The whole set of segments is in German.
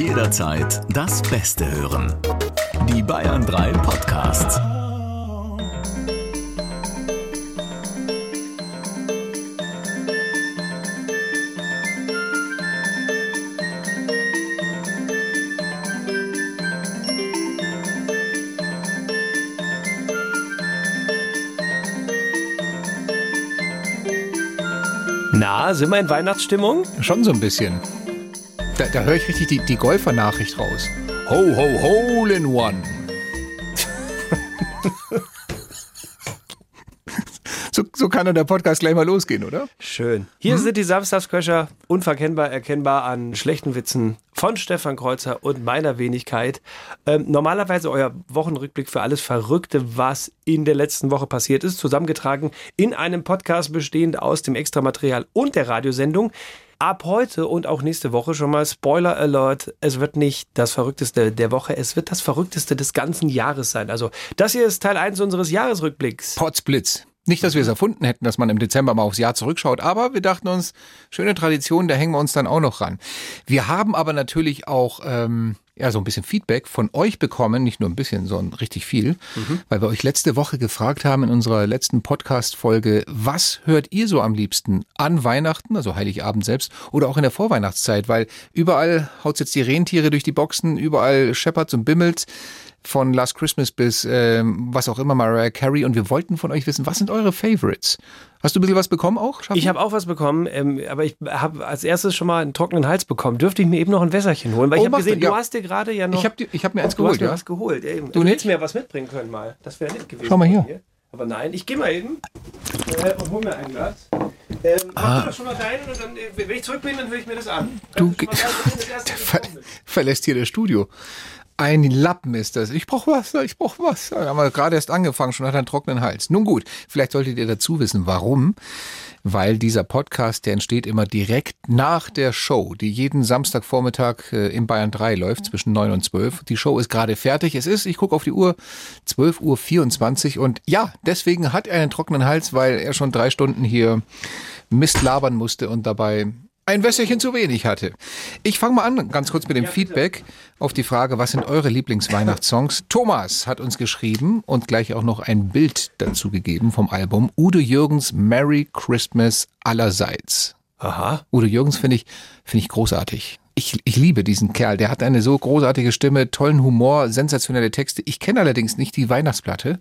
Jederzeit das Beste hören. Die Bayern 3 Podcasts. Na, sind wir in Weihnachtsstimmung? Schon so ein bisschen. Da, da höre ich richtig die, die Golfer-Nachricht raus. Ho, ho, hole in one. so, so kann doch der Podcast gleich mal losgehen, oder? Schön. Hier sind die Samstagsköcher, unverkennbar erkennbar an schlechten Witzen von Stefan Kreuzer und meiner Wenigkeit. Ähm, normalerweise euer Wochenrückblick für alles Verrückte, was in der letzten Woche passiert ist, zusammengetragen in einem Podcast bestehend aus dem Extramaterial und der Radiosendung. Ab heute und auch nächste Woche schon mal Spoiler Alert. Es wird nicht das Verrückteste der Woche, es wird das Verrückteste des ganzen Jahres sein. Also, das hier ist Teil 1 unseres Jahresrückblicks. Potzblitz. Nicht, dass wir es erfunden hätten, dass man im Dezember mal aufs Jahr zurückschaut, aber wir dachten uns, schöne Tradition, da hängen wir uns dann auch noch ran. Wir haben aber natürlich auch ähm, ja so ein bisschen Feedback von euch bekommen, nicht nur ein bisschen, sondern richtig viel, weil wir euch letzte Woche gefragt haben in unserer letzten Podcast-Folge, was hört ihr so am liebsten an Weihnachten, also Heiligabend selbst, oder auch in der Vorweihnachtszeit, weil überall haut jetzt die Rentiere durch die Boxen, überall scheppert's und bimmelt von Last Christmas bis ähm, was auch immer, Mariah Carey. Und wir wollten von euch wissen, was sind eure Favorites? Hast du ein bisschen was bekommen auch? Schaffi? Ich habe auch was bekommen, ähm, aber ich habe als erstes schon mal einen trockenen Hals bekommen. Dürfte ich mir eben noch ein Wässerchen holen? Weil Oh, ich habe mach gesehen, ja. du hast dir gerade ja noch. Ich habe hab mir eins du hast geholt, mir ja. was geholt. Eben. Du Du hättest mir was mitbringen können mal. Das wäre nett gewesen. Schau mal hier. Aber nein, ich gehe mal eben äh, und hol mir ein Glas. Ähm, Mach du doch schon mal deinen und dann, äh, wenn ich zurück bin, dann höre ich mir das an. Du mal sagen, das Ver ist. verlässt hier das Studio. Ein Lappen ist das. Ich brauche Wasser, ich brauche Wasser. Haben wir gerade erst angefangen, schon hat er einen trockenen Hals. Nun gut, vielleicht solltet ihr dazu wissen, warum. Weil dieser Podcast, der entsteht immer direkt nach der Show, die jeden Samstagvormittag äh, in Bayern 3 läuft, zwischen 9 und 12. Die Show ist gerade fertig. Es ist, ich gucke auf die Uhr, 12 Uhr 24 und ja, deswegen hat er einen trockenen Hals, weil er schon drei Stunden hier Mist labern musste und dabei ein Wässerchen zu wenig hatte. Ich fange mal an, ganz kurz mit dem Feedback auf die Frage, was sind eure Lieblingsweihnachtssongs? Thomas hat uns geschrieben und gleich auch noch ein Bild dazu gegeben vom Album Udo Jürgens Merry Christmas allerseits. Aha. Udo Jürgens finde ich, finde ich großartig. Ich, ich liebe diesen Kerl. Der hat eine so großartige Stimme, tollen Humor, sensationelle Texte. Ich kenne allerdings nicht die Weihnachtsplatte.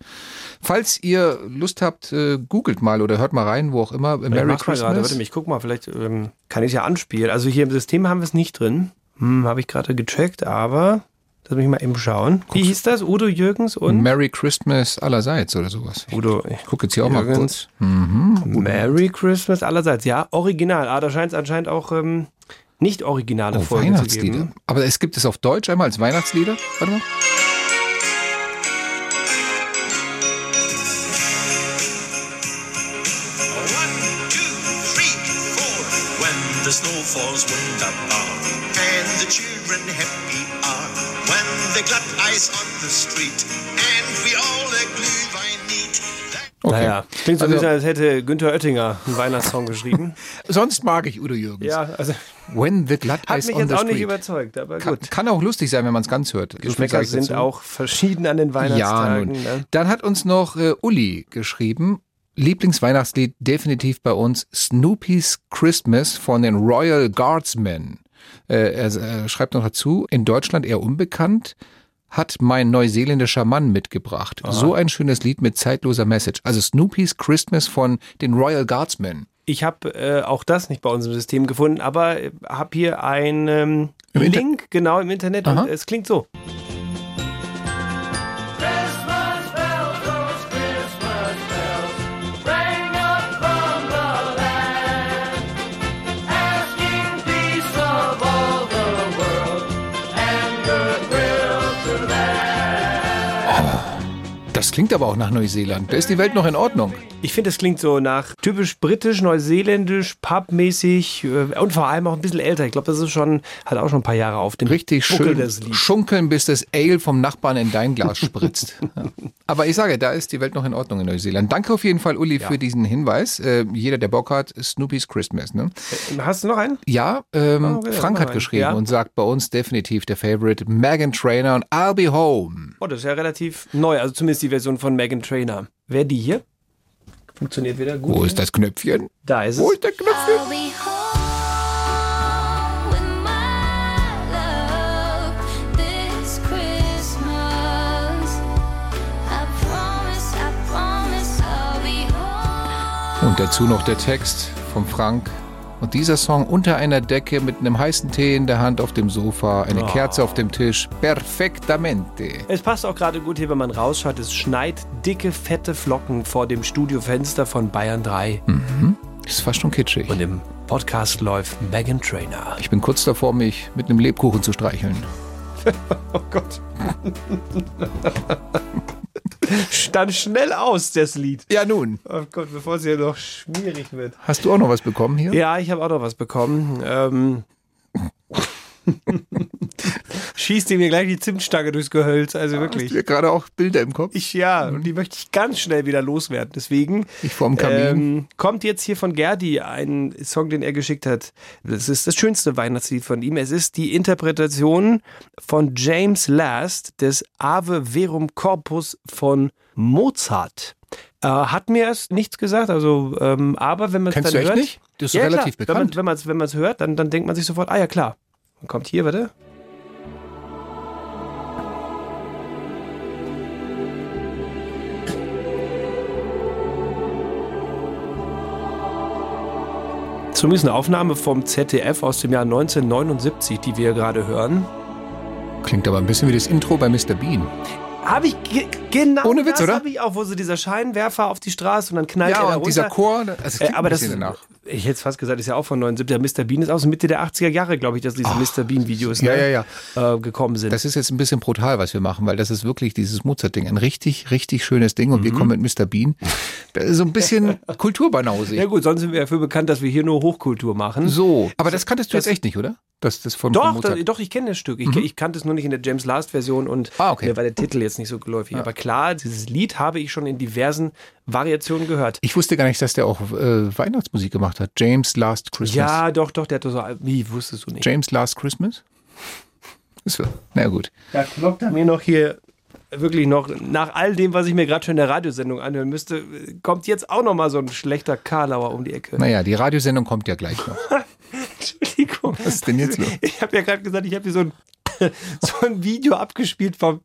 Falls ihr Lust habt, äh, googelt mal oder hört mal rein, wo auch immer. Ich Merry mach's mal gerade. Warte Christmas. ich guck mal, vielleicht ähm, kann ich ja anspielen. Also hier im System haben wir es nicht drin. Hm, habe ich gerade gecheckt, aber lass mich mal eben schauen. Wie hieß das? Udo Jürgens und Merry Christmas allerseits oder sowas. Udo ich gucke jetzt hier auch mal kurz. Jürgens. Merry Christmas allerseits. Ja, original. Ah, da scheint es anscheinend auch ähm, nicht originale Oh, Folgen zu Weihnachtslieder. geben. Aber es gibt es auf Deutsch einmal als Weihnachtslieder. Warte mal. One, two, three, four. When the snow falls wunderbar, and the children happy are. When the glatt ice on the street, and we Okay. Naja, klingt so ein Also- bisschen, als hätte Günther Oettinger einen Weihnachtssong geschrieben. Sonst mag ich Udo Jürgens. ja, also When the Glad hat mich jetzt auch Street. nicht überzeugt, aber kann, gut. kann auch lustig sein, wenn man es ganz hört. So Geschmäcker ich sind auch verschieden an den Ja, Weihnachtstagen. nun. ne? Dann hat uns noch äh, Uli geschrieben. Lieblingsweihnachtslied definitiv bei uns Snoopy's Christmas von den Royal Guardsmen. Äh, er äh, schreibt noch dazu, in Deutschland eher unbekannt, hat mein neuseeländischer Mann mitgebracht. So ein schönes Lied mit zeitloser Message. Also Snoopy's Christmas von den Royal Guardsmen. Ich habe äh, auch das nicht bei uns im System gefunden, aber habe hier einen ähm, Link, genau im Internet, Aha. und es klingt so. Klingt aber auch nach Neuseeland. Da ist die Welt noch in Ordnung. Ich finde, es klingt so nach typisch britisch, neuseeländisch, pubmäßig äh, und vor allem auch ein bisschen älter. Ich glaube, das ist schon, hat auch schon ein paar Jahre auf dem Richtig Buckel schön schunkeln, bis das Ale vom Nachbarn in dein Glas spritzt. Ja. Aber ich sage, da ist die Welt noch in Ordnung in Neuseeland. Danke auf jeden Fall, Uli, für diesen Hinweis. Äh, jeder, der Bock hat, Snoopy's Christmas. Ne? Hast du noch einen? Ja, ähm, Oh, Frank hat geschrieben Ja. und sagt bei uns definitiv der Favorite Megan Trainer und I'll be home. Oh, das ist ja relativ neu, also zumindest die Version von Megan Trainer. Wer die hier? Funktioniert wieder gut. Wo ist das Knöpfchen? Da ist Wo es. ist der Knöpfchen? Und dazu noch der Text vom Frank. Und dieser Song unter einer Decke mit einem heißen Tee in der Hand auf dem Sofa, eine Kerze auf dem Tisch. Perfektamente. Es passt auch gerade gut hier, wenn man rausschaut. Es schneit dicke, fette Flocken vor dem Studiofenster von Bayern 3. Ist fast schon kitschig. Und im Podcast läuft Megan Trainer. Ich bin kurz davor, mich mit einem Lebkuchen zu streicheln. Oh Gott. Stand schnell aus, das Lied. Ja, nun. Oh Gott, bevor es hier noch schwierig wird. Hast du auch noch was bekommen hier? Ja, ich habe auch noch was bekommen. Ähm, schießt ihm mir gleich die Zimtstange durchs Gehölz. Also Hast wirklich. du dir gerade auch Bilder im Kopf? Ich ja, und die möchte ich ganz schnell wieder loswerden. Deswegen Ich vorm Kamin. ähm, kommt jetzt hier von Gerdi ein Song, den er geschickt hat. Das ist das schönste Weihnachtslied von ihm. Es ist die Interpretation von James Last des Ave Verum Corpus von Mozart. Äh, hat mir erst nichts gesagt, also ähm, aber wenn man es dann du echt hört, nicht? Das ist ja, relativ klar. bekannt. Wenn man es wenn man's hört, dann, dann denkt man sich sofort, ah ja klar. Und kommt hier, warte. Zumindest eine Aufnahme vom ZDF aus dem Jahr 1979, die wir gerade hören. Klingt aber ein bisschen wie das Intro bei Mr. Bean. Habe ich ge genau Ohne Witz, das habe ich auch, wo so dieser Scheinwerfer auf die Straße und dann knallt er Ja, und runter. dieser Chor, also Äh, aber das, danach. Ich hätte es fast gesagt, ist ja auch von 79. Der Mr. Bean ist aus Mitte der 80er Jahre, glaube ich, dass diese Mr. Bean-Videos Ja, ne, ja, ja. Äh, gekommen sind. Das ist jetzt ein bisschen brutal, was wir machen, weil das ist wirklich dieses Mozart-Ding. Ein richtig, richtig schönes Ding. Mhm. Und wir kommen mit Mr. Bean. Das ist so ein bisschen Kulturbanause. ja gut, sonst sind wir dafür bekannt, dass wir hier nur Hochkultur machen. So. Aber das kanntest du Das- jetzt echt nicht, oder? Das, das von, von Doch, Mozart. da, doch, ich kenne das Stück. Ich, ich kannte es nur nicht in der James Last Version und Ah, okay. mir war der Titel jetzt nicht so geläufig. Aber klar, dieses Lied habe ich schon in diversen Variationen gehört. Ich wusste gar nicht, dass der auch äh, Weihnachtsmusik gemacht hat. James Last Christmas. Ja, doch, doch, der hat so. Wie wusstest du nicht? James Last Christmas? So. Na gut. Da kloppt er mir noch hier wirklich noch, nach all dem, was ich mir gerade schon in der Radiosendung anhören müsste, kommt jetzt auch noch mal so ein schlechter Karlauer um die Ecke. Naja, die Radiosendung kommt ja gleich noch. Entschuldigung. Was ist denn jetzt los? Ich habe ja gerade gesagt, ich habe hier so ein, so ein Video abgespielt vom,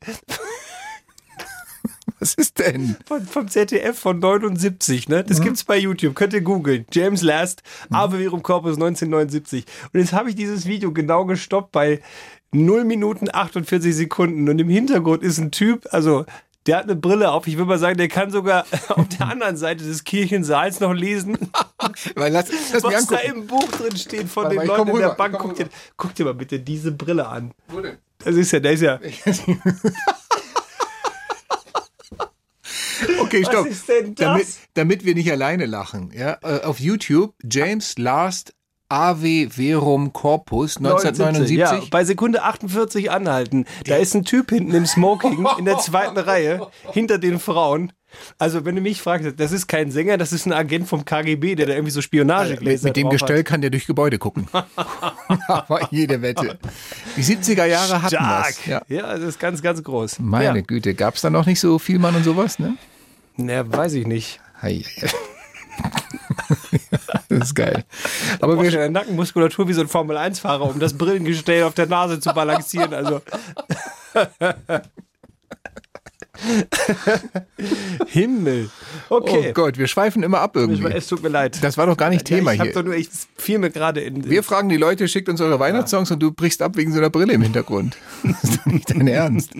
Was ist denn? von, vom ZDF von 79. Ne? Das gibt's bei YouTube. Könnt ihr googeln. James Last, Ave Verum Corpus 1979. Und jetzt habe ich dieses Video genau gestoppt bei 0 Minuten 48 Sekunden. Und im Hintergrund ist ein Typ, also der hat eine Brille auf. Ich würde mal sagen, der kann sogar auf der anderen Seite des Kirchensaals noch lesen, Weil lass, lass was da im Buch drin steht von Warte den komm Leuten in der rüber, Bank. Guck dir, guck dir mal bitte diese Brille an. Wo denn? Das ist ja, der ist ja. Okay, stopp. ist denn das? Damit, damit wir nicht alleine lachen. Ja, äh, auf YouTube James Last Ave Verum Corpus 1979. Ja, bei Sekunde 48 anhalten. Da ist ein Typ hinten im Smoking in der zweiten Reihe hinter den Frauen. Also, wenn du mich fragst, das ist kein Sänger, das ist ein Agent vom KGB, der da irgendwie so mit, Spionagegläser mit dem Gestell Hat. kann der durch Gebäude gucken. Aber jede Wette. Die 70er Jahre hatten Stark. was. Ja. Ja. das ist ganz, ganz groß. Meine ja. Güte, gab es da noch nicht so viel Mann und sowas, ne? Na, weiß ich nicht. Hei, das ist geil. Aber wir, eine Nackenmuskulatur wie so ein Formel-1-Fahrer, um das Brillengestell auf der Nase zu balancieren. Also. Himmel. Okay. oh Gott, wir schweifen immer ab irgendwie. Es tut mir leid. Das war doch gar nicht Thema ich hab hier. Doch nur, ich fiel mir gerade in. Wir fragen die Leute, schickt uns eure Weihnachtssongs und du brichst ab wegen so einer Brille im Hintergrund. Das ist doch nicht dein Ernst.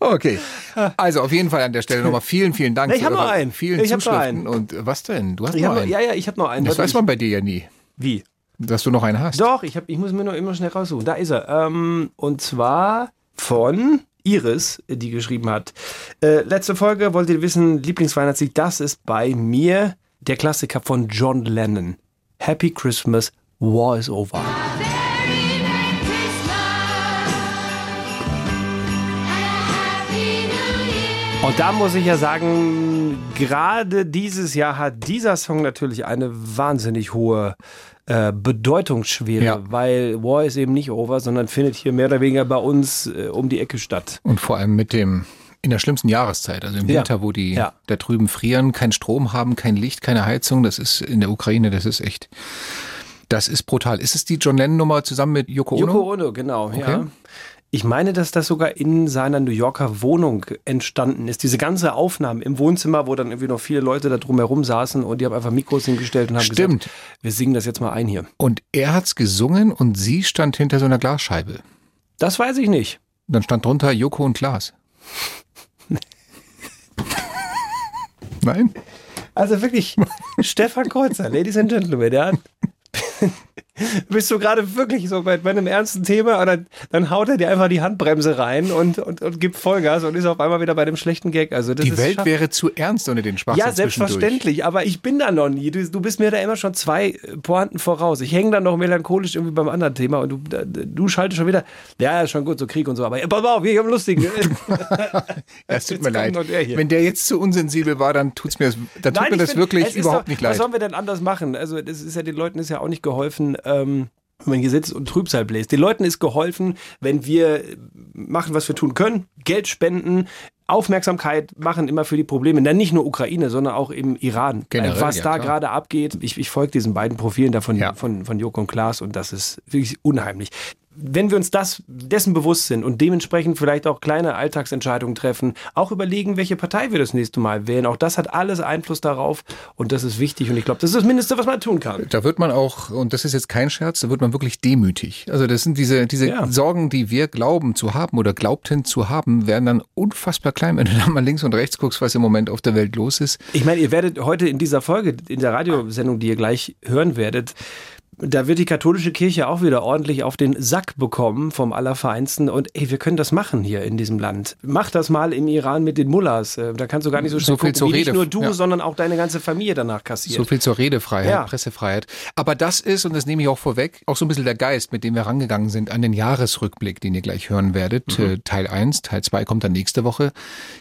Okay. Also auf jeden Fall an der Stelle nochmal vielen, vielen Dank Ich für hab noch einen. vielen Ich Zuschriften. einen. Und äh, was denn? Du hast ich noch einen. ja, ja, ich habe noch einen. das weiß man bei dir ja nie, wie? dass du noch einen hast. Doch, ich, hab, ich muss mir nur immer schnell raussuchen. Da ist er. Ähm, und zwar von Iris, die geschrieben hat. Äh, letzte Folge wollt ihr wissen, Lieblingsweihnachtslied, das ist bei mir der Klassiker von John Lennon. Happy Christmas, War is Over. Und da muss ich ja sagen, gerade dieses Jahr hat dieser Song natürlich eine wahnsinnig hohe äh, Bedeutungsschwere, Ja. weil War ist eben nicht over, sondern findet hier mehr oder weniger bei uns äh, um die Ecke statt. Und vor allem mit dem in der schlimmsten Jahreszeit, also im Ja. Winter, wo die Ja. da drüben frieren, keinen Strom haben, kein Licht, keine Heizung. Das ist in der Ukraine, das ist echt, das ist brutal. Ist es die John Lennon Nummer zusammen mit Yoko Ono? Yoko Ono, genau, ja. Ich meine, dass das sogar in seiner New Yorker Wohnung entstanden ist. Diese ganze Aufnahme im Wohnzimmer, wo dann irgendwie noch viele Leute da drumherum saßen und die haben einfach Mikros hingestellt und haben Stimmt. gesagt, wir singen das jetzt mal ein hier. Und er hat's gesungen und sie stand hinter so einer Glasscheibe. Das weiß ich nicht. Dann stand drunter Joko und Klaas. Nein? Also wirklich, Stefan Kreuzer, Ladies and Gentlemen, ja. Bist du gerade wirklich so bei, bei einem ernsten Thema und dann, dann haut er dir einfach die Handbremse rein und, und, und gibt Vollgas und ist auf einmal wieder bei dem schlechten Gag. Also Die Welt schaff- wäre zu ernst ohne den Schwachsinn Ja, selbstverständlich, aber ich bin da noch nie. Du, du bist mir da immer schon zwei äh, Pointen voraus. Ich hänge da noch melancholisch irgendwie beim anderen Thema und du, du schaltest schon wieder, ja, ist schon gut, so Krieg und so, aber äh, pass auf, ich hab einen lustigen. Ja, es tut mir leid. Wenn der jetzt zu unsensibel war, dann tut's mir, dann tut mir das find, wirklich überhaupt doch, nicht Was leid. sollen wir denn anders machen? Also, das ist ja den Leuten ist ja auch nicht geholfen. Ähm, wenn man hier sitzt und Trübsal bläst. Den Leuten ist geholfen, wenn wir machen, was wir tun können, Geld spenden, Aufmerksamkeit machen immer für die Probleme. Dann nicht nur Ukraine, sondern auch im Iran. Generell, was ja, da gerade abgeht. Ich, ich folge diesen beiden Profilen da von, Ja. von, von Joko und Klaas und das ist wirklich unheimlich. Wenn wir uns das dessen bewusst sind und dementsprechend vielleicht auch kleine Alltagsentscheidungen treffen, auch überlegen, welche Partei wir das nächste Mal wählen, auch das hat alles Einfluss darauf und das ist wichtig und ich glaube, das ist das Mindeste, was man tun kann. Da wird man auch, und das ist jetzt kein Scherz, da wird man wirklich demütig. Also das sind diese, diese Ja. Sorgen, die wir glauben zu haben oder glaubten zu haben, werden dann unfassbar klein, wenn du da mal links und rechts guckst, was im Moment auf der Welt los ist. Ich meine, ihr werdet heute in dieser Folge, in der Radiosendung, die ihr gleich hören werdet, da wird die katholische Kirche auch wieder ordentlich auf den Sack bekommen vom Allerfeinsten. Und ey, wir können das machen hier in diesem Land. Mach das mal im Iran mit den Mullahs. Äh, Da kannst du gar nicht so schnell So viel gucken, zur wie nicht Rede. nur du, Ja. sondern auch deine ganze Familie danach kassiert. So viel zur Redefreiheit, Ja. Pressefreiheit. Aber das ist, und das nehme ich auch vorweg, auch so ein bisschen der Geist, mit dem wir rangegangen sind an den Jahresrückblick, den ihr gleich hören werdet. Äh, Teil 1, Teil 2 kommt dann nächste Woche.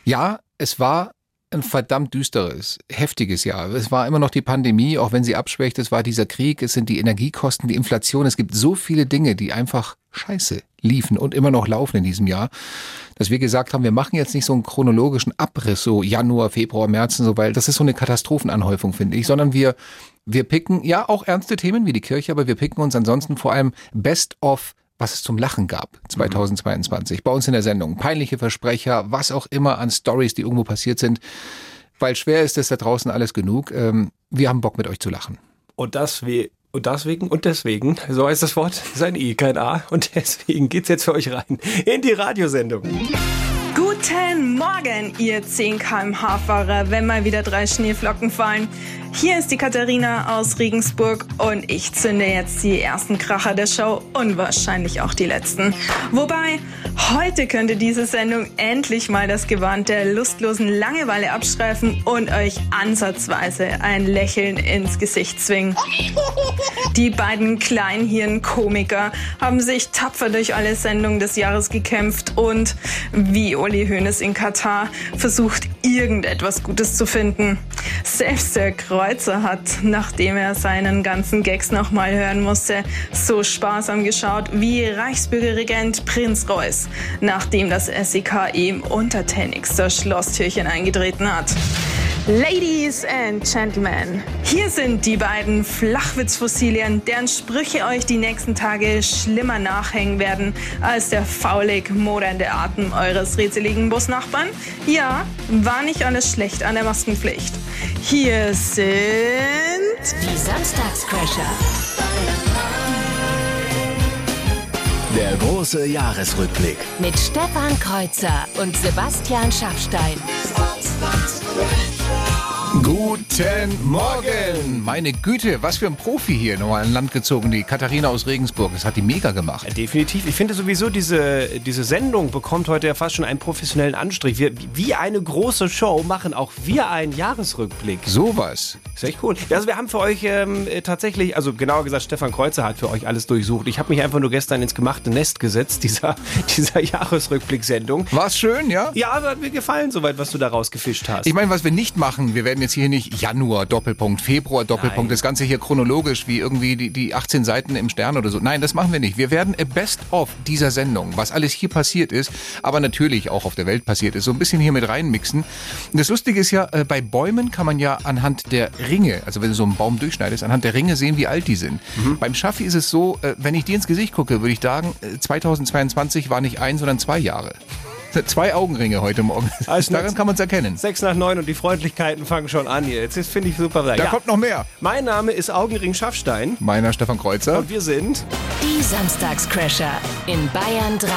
Ja, es war ein verdammt düsteres, heftiges Jahr. Es war immer noch die Pandemie, auch wenn sie abschwächt. Es war dieser Krieg, es sind die Energiekosten, die Inflation. Es gibt so viele Dinge, die einfach scheiße liefen und immer noch laufen in diesem Jahr, dass wir gesagt haben, wir machen jetzt nicht so einen chronologischen Abriss, so Januar, Februar, März und so, weil das ist so eine Katastrophenanhäufung, finde ich, sondern wir, wir picken, ja, auch ernste Themen wie die Kirche, aber wir picken uns ansonsten vor allem Best of was es zum Lachen gab 2022 bei uns in der Sendung. Peinliche Versprecher, was auch immer an Stories, die irgendwo passiert sind. Weil schwer ist es da draußen alles genug. Ähm, wir haben Bock mit euch zu lachen. Und das we und deswegen und deswegen, so heißt das Wort, ist ein I, kein A. Und deswegen geht's jetzt für euch rein in die Radiosendung. Guten Morgen, ihr 10 km/h-Fahrer, wenn mal wieder drei Schneeflocken fallen. Hier ist die Katharina aus Regensburg und ich zünde jetzt die ersten Kracher der Show und wahrscheinlich auch die letzten. Wobei, heute könnte diese Sendung endlich mal das Gewand der lustlosen Langeweile abstreifen und euch ansatzweise ein Lächeln ins Gesicht zwingen. Die beiden Kleinhirn-Komiker haben sich tapfer durch alle Sendungen des Jahres gekämpft und, wie Uli Hoeneß in Katar, versucht, irgendetwas Gutes zu finden. Selbst der Kreuzer hat, nachdem er seinen ganzen Gags nochmal hören musste, so sparsam geschaut wie Reichsbürgerregent Prinz Reuß, nachdem das SEK ihm untertänigst das Schlosstürchen eingetreten hat. Ladies and Gentlemen, hier sind die beiden Flachwitzfossilien, deren Sprüche euch die nächsten Tage schlimmer nachhängen werden als der faulig modernde Atem eures rätseligen Busnachbarn. Ja, war nicht alles schlecht an der Maskenpflicht. Hier sind Die Samstagscrasher. Der große Jahresrückblick. Mit Stefan Kreuzer und Sebastian Schaffstein. Gut Guten Morgen! Meine Güte, was für ein Profi hier nochmal an Land gezogen. Die Katharina aus Regensburg. Das hat die mega gemacht. Definitiv. Ich finde sowieso, diese, diese Sendung bekommt heute ja fast schon einen professionellen Anstrich. Wir, wie eine große Show machen auch wir einen Jahresrückblick. Sowas. Ist echt cool. Also wir haben für euch ähm, äh, tatsächlich, also genauer gesagt, Stefan Kreuzer hat für euch alles durchsucht. Ich habe mich einfach nur gestern ins gemachte Nest gesetzt, dieser, dieser Jahresrückblick-Sendung. War's schön, ja? Ja, aber hat mir gefallen soweit, was du da rausgefischt hast. Ich meine, was wir nicht machen, wir werden jetzt hier nicht Januar Doppelpunkt, Februar Doppelpunkt, Nein. das Ganze hier chronologisch wie irgendwie die, die 18 Seiten im Stern oder so. Nein, das machen wir nicht. Wir werden a Best of dieser Sendung, was alles hier passiert ist, aber natürlich auch auf der Welt passiert ist, so ein bisschen hier mit reinmixen. Und das Lustige ist ja, äh, bei Bäumen kann man ja anhand der Ringe, also wenn du so einen Baum durchschneidest, anhand der Ringe sehen, wie alt die sind. Beim Schaffi ist es so, äh, wenn ich dir ins Gesicht gucke, würde ich sagen, äh, 2022 war nicht ein, sondern zwei Jahre. Zwei Augenringe heute Morgen. Also Daran kann man es erkennen. Sechs nach neun und die Freundlichkeiten fangen schon an hier. Jetzt ist- finde ich super. Da ja. kommt noch mehr. Mein Name ist Augenring Schaffstein Meiner Stefan Kreuzer. und wir sind. Die Samstagscrasher in Bayern 3.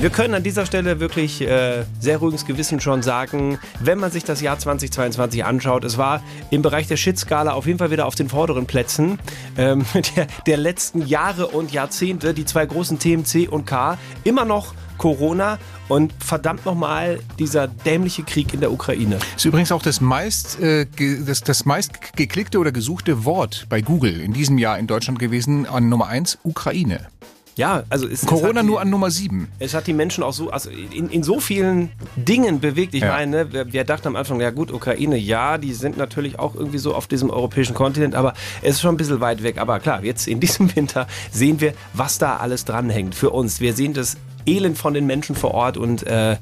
Wir können an dieser Stelle wirklich äh, sehr ruhiges Gewissen schon sagen, wenn man sich das Jahr 2022 anschaut, es war im Bereich der Shit-Skala auf jeden Fall wieder auf den vorderen Plätzen ähm, der, der letzten Jahre und Jahrzehnte. Die zwei großen Themen C und K, immer noch Corona und verdammt nochmal dieser dämliche Krieg in der Ukraine. Ist übrigens auch das meist, äh, das, das meist geklickte oder gesuchte Wort bei Google in diesem Jahr in Deutschland gewesen an Nummer eins Ukraine. Ja, also es, es Corona hat die- nur an Nummer sieben. Es hat die Menschen auch so, also in, in so vielen Dingen bewegt. Ich Ja. meine, ne, wir, wir dachten am Anfang, ja gut, Ukraine, ja, die sind natürlich auch irgendwie so auf diesem europäischen Kontinent, aber es ist schon ein bisschen weit weg. Aber klar, jetzt in diesem Winter sehen wir, was da alles dranhängt für uns. Wir sehen das Elend von den Menschen vor Ort und äh,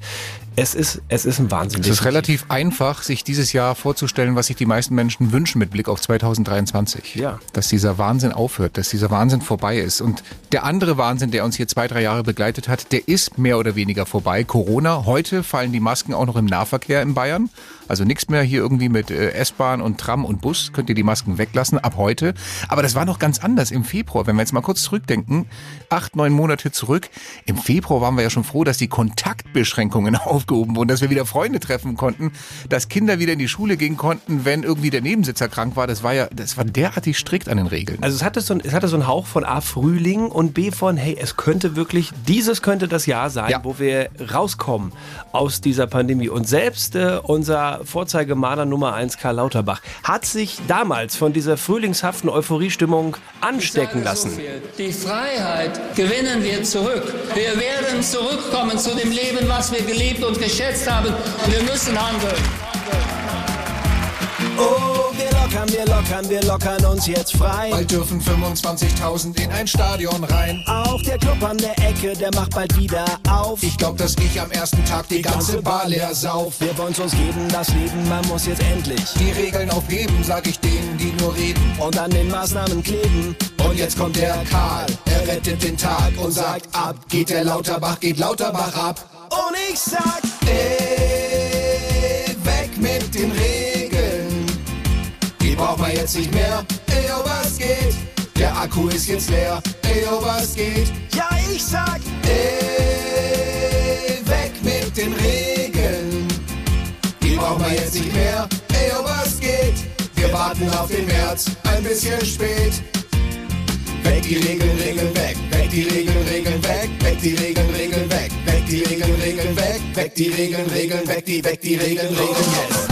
es ist, es ist ein Wahnsinn. Es ist relativ einfach, sich dieses Jahr vorzustellen, was sich die meisten Menschen wünschen mit Blick auf 2023. Ja. Dass dieser Wahnsinn aufhört, dass dieser Wahnsinn vorbei ist. Und der andere Wahnsinn, der uns hier zwei, drei Jahre begleitet hat, der ist mehr oder weniger vorbei. Corona. Heute fallen die Masken auch noch im Nahverkehr in Bayern. Also nichts mehr hier irgendwie mit äh, S-Bahn und Tram und Bus. Könnt ihr die Masken weglassen ab heute. Aber das war noch ganz anders im Februar. Wenn wir jetzt mal kurz zurückdenken, acht, neun Monate zurück. Im Februar waren wir ja schon froh, dass die Kontaktbeschränkungen aufgehoben wurden, dass wir wieder Freunde treffen konnten, dass Kinder wieder in die Schule gehen konnten, wenn irgendwie der Nebensitzer krank war. Das war ja, das war derartig strikt an den Regeln. Also es hatte, so ein, es hatte so einen Hauch von A, Frühling und B von, hey, es könnte wirklich, dieses könnte das Jahr sein, Ja. wo wir rauskommen aus dieser Pandemie. Und selbst äh, unser Vorzeigemaler Nummer 1, Karl Lauterbach, hat sich damals von dieser frühlingshaften Euphoriestimmung anstecken so lassen. viel. Die Freiheit gewinnen wir zurück. Wir werden zurückkommen zu dem Leben, was wir geliebt und geschätzt haben. Und wir müssen handeln. Oh, lockern, wir lockern, wir lockern uns jetzt frei. Bald dürfen 25.000 in ein Stadion rein. Auch der Club an der Ecke, der macht bald wieder auf. Ich glaub, dass ich am ersten Tag die ganze Bar leer sauf. Wir wollen's uns geben, das Leben, man muss jetzt endlich. Die Regeln aufheben, sag ich denen, die nur reden. Und an den Maßnahmen kleben. Und jetzt kommt der Karl, er rettet den Tag und sagt ab, geht der Lauterbach, geht Lauterbach ab. Und ich sag, Ey, jetzt nicht mehr. Ey, oh, was geht? Der Akku ist jetzt leer. Ey, oh, was geht? ja, ich sag, Ey, weg mit den Regeln. Die braucht man jetzt nicht mehr. Ey, oh, was geht? Wir warten auf den März, ein bisschen spät. Weg die Regeln, Regeln weg. Weg die Regeln, Regeln weg. Weg die Regeln, Regeln weg. Weg die Regeln, Regeln weg. Weg die Regeln, Regeln weg. Die weg die Regeln, Regeln jetzt.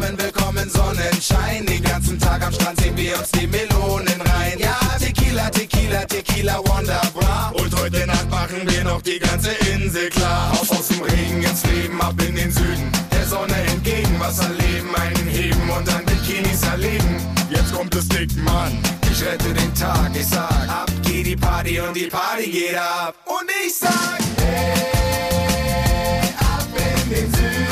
Willkommen, willkommen, Sonnenschein. Den ganzen Tag am Strand sehen wir uns die Melonen rein. Ja, Tequila, Tequila, Tequila, Wonderbra. Und heute Nacht machen wir noch die ganze Insel klar. Auf aus dem Regen ins Leben, ab in den Süden. Der Sonne entgegen, was erleben, einen heben und dann Bikinis erleben. Jetzt kommt es dick, Mann. Ich rette den Tag, ich sag, ab geht die Party und die Party geht ab. Und ich sag, hey, ab in den Süden.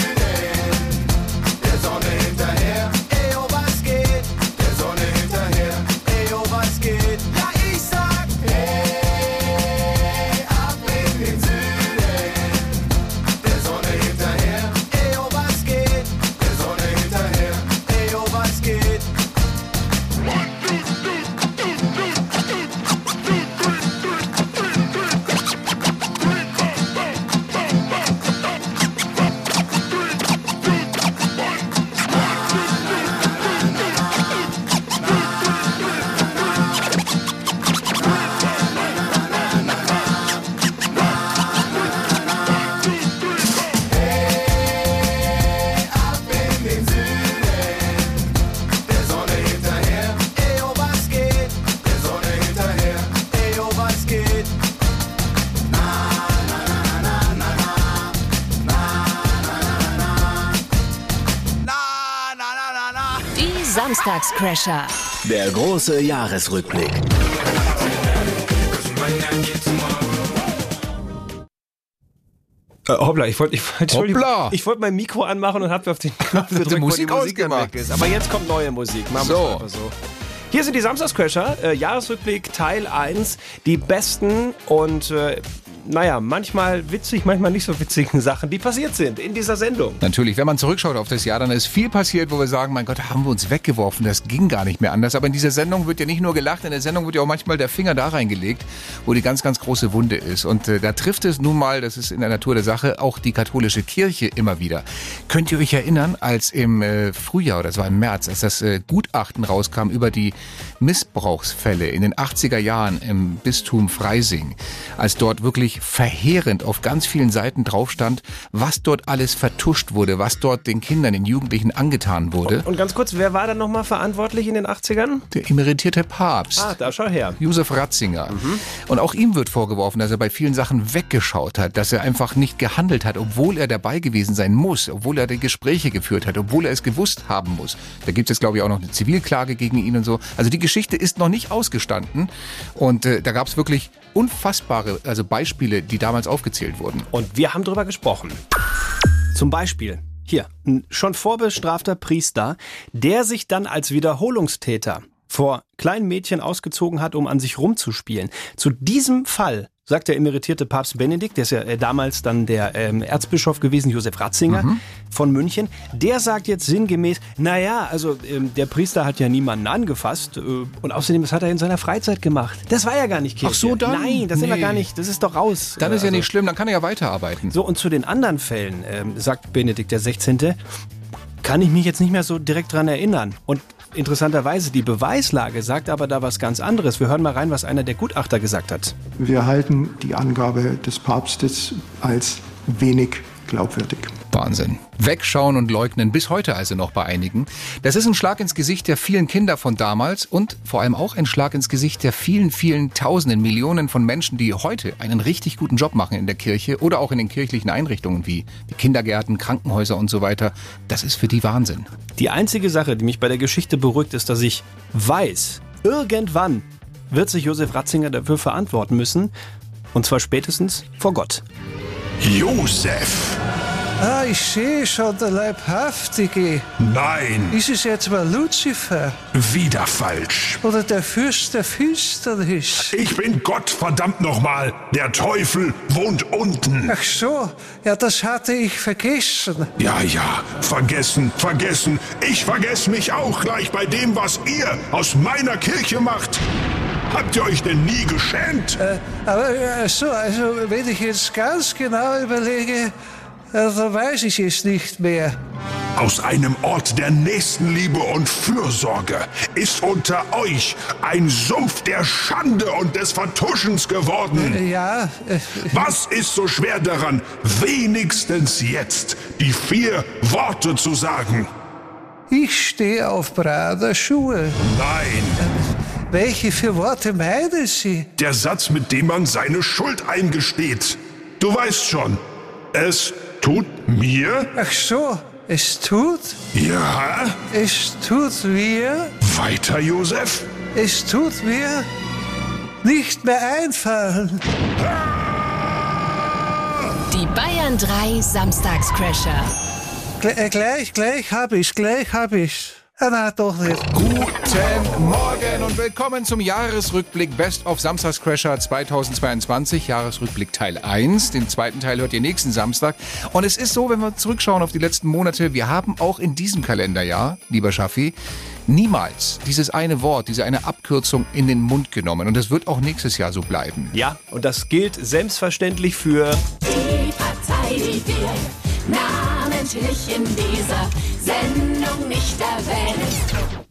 Samstagscrasher. Der große Jahresrückblick. Äh, hoppla, ich wollte ich, wollt- Hoppla. ich wollte mein Mikro anmachen und habe auf den Knopf die gedrückt, wo Musik die Musik weg ist. Aber jetzt kommt neue Musik. Machen wir So. es einfach so. Hier sind die Samstagscrasher, äh, Jahresrückblick Teil 1. Die besten und, äh, naja, manchmal witzig, manchmal nicht so witzigen Sachen, die passiert sind in dieser Sendung. Natürlich, wenn man zurückschaut auf das Jahr, dann ist viel passiert, wo wir sagen, mein Gott, haben wir uns weggeworfen, das ging gar nicht mehr anders. Aber in dieser Sendung wird ja nicht nur gelacht, in der Sendung wird ja auch manchmal der Finger da reingelegt, wo die ganz, ganz große Wunde ist. Und äh, da trifft es nun mal, das ist in der Natur der Sache, auch die katholische Kirche immer wieder. Könnt ihr euch erinnern, als im äh, Frühjahr, oder das war im März, als das äh, Gutachten rauskam über die Missbrauchsfälle in den 80er Jahren im Bistum Freising, als dort wirklich verheerend auf ganz vielen Seiten drauf stand, was dort alles vertuscht wurde, was dort den Kindern, den Jugendlichen angetan wurde. Und ganz kurz, wer war dann nochmal verantwortlich in den 80ern? Der emeritierte Papst. Ah, da schau her. Josef Ratzinger. Und auch ihm wird vorgeworfen, dass er bei vielen Sachen weggeschaut hat, dass er einfach nicht gehandelt hat, obwohl er dabei gewesen sein muss, obwohl er die Gespräche geführt hat, obwohl er es gewusst haben muss. Da gibt es glaube ich, auch noch eine Zivilklage gegen ihn und so. Also die Geschichte ist noch nicht ausgestanden. Und äh, da gab es wirklich unfassbare also Beispiele, die damals aufgezählt wurden. Und wir haben drüber gesprochen. Zum Beispiel hier, ein schon vorbestrafter Priester, der sich dann als Wiederholungstäter vor kleinen Mädchen ausgezogen hat, um an sich rumzuspielen. Zu diesem Fall sagt der emeritierte Papst Benedikt, der ist ja äh, damals dann der ähm, Erzbischof gewesen, Josef Ratzinger von München, der sagt jetzt sinngemäß, naja, also ähm, der Priester hat ja niemanden angefasst äh, und außerdem, das hat er in seiner Freizeit gemacht. Das war ja gar nicht Kirche. Ach so, dann? Nein, das sind wir Nee. gar nicht, das ist doch raus. Dann ist ja also- nicht schlimm, dann kann er ja weiterarbeiten. so, und zu den anderen Fällen, ähm, sagt Benedikt der 16., kann ich mich jetzt nicht mehr so direkt dran erinnern. Und interessanterweise, die Beweislage sagt aber da was ganz anderes. Wir hören mal rein, was einer der Gutachter gesagt hat. Wir halten die Angabe des Papstes als wenig glaubwürdig. Wahnsinn. Wegschauen und leugnen, bis heute also noch bei einigen. Das ist ein Schlag ins Gesicht der vielen Kinder von damals und vor allem auch ein Schlag ins Gesicht der vielen, vielen Tausenden, Millionen von Menschen, die heute einen richtig guten Job machen in der Kirche oder auch in den kirchlichen Einrichtungen wie, wie Kindergärten, Krankenhäuser und so weiter. Das ist für die Wahnsinn. Die einzige Sache, die mich bei der Geschichte beruhigt, ist, dass ich weiß, irgendwann wird sich Josef Ratzinger dafür verantworten müssen. Und zwar spätestens vor Gott. Josef. Ah, ich sehe schon, der Leibhaftige. Nein, Ist es jetzt mal Luzifer wieder falsch. oder der Fürst der Finsternis? Ich bin Gott, verdammt nochmal. Der Teufel wohnt unten. Ach so, ja, das hatte ich vergessen. Ja, ja, vergessen, vergessen. Ich vergesse mich auch gleich bei dem, was ihr aus meiner Kirche macht. Habt ihr euch denn nie geschämt? Äh, aber äh, so, also wenn ich jetzt ganz genau überlege, äh, dann weiß ich es nicht mehr. Aus einem Ort der Nächstenliebe und Fürsorge ist unter euch ein Sumpf der Schande und des Vertuschens geworden. Ja, äh, Was ist so schwer daran, wenigstens jetzt die vier Worte zu sagen? ich stehe auf Prader Schuhe. Nein, Welche vier Worte meinen Sie? der Satz, mit dem man seine Schuld eingesteht. Du weißt schon, es tut mir, Ach so, es tut, ja, es tut mir, weiter, Josef. es tut mir nicht mehr einfallen. Die Bayern 3 Samstagscrasher. Gle äh, gleich, gleich hab ich's, gleich hab ich's. Na, doch nicht. Guten Morgen und willkommen zum Jahresrückblick Best of Samstagscrasher 2022, Jahresrückblick Teil 1. Den zweiten Teil hört ihr nächsten Samstag. Und es ist so, wenn wir zurückschauen auf die letzten Monate, wir haben auch in diesem Kalenderjahr, lieber Schaffi, niemals dieses eine Wort, diese eine Abkürzung in den Mund genommen. Und das wird auch nächstes Jahr so bleiben. Ja, und das gilt selbstverständlich für Die Partei, die wir namentlich in dieser Sendung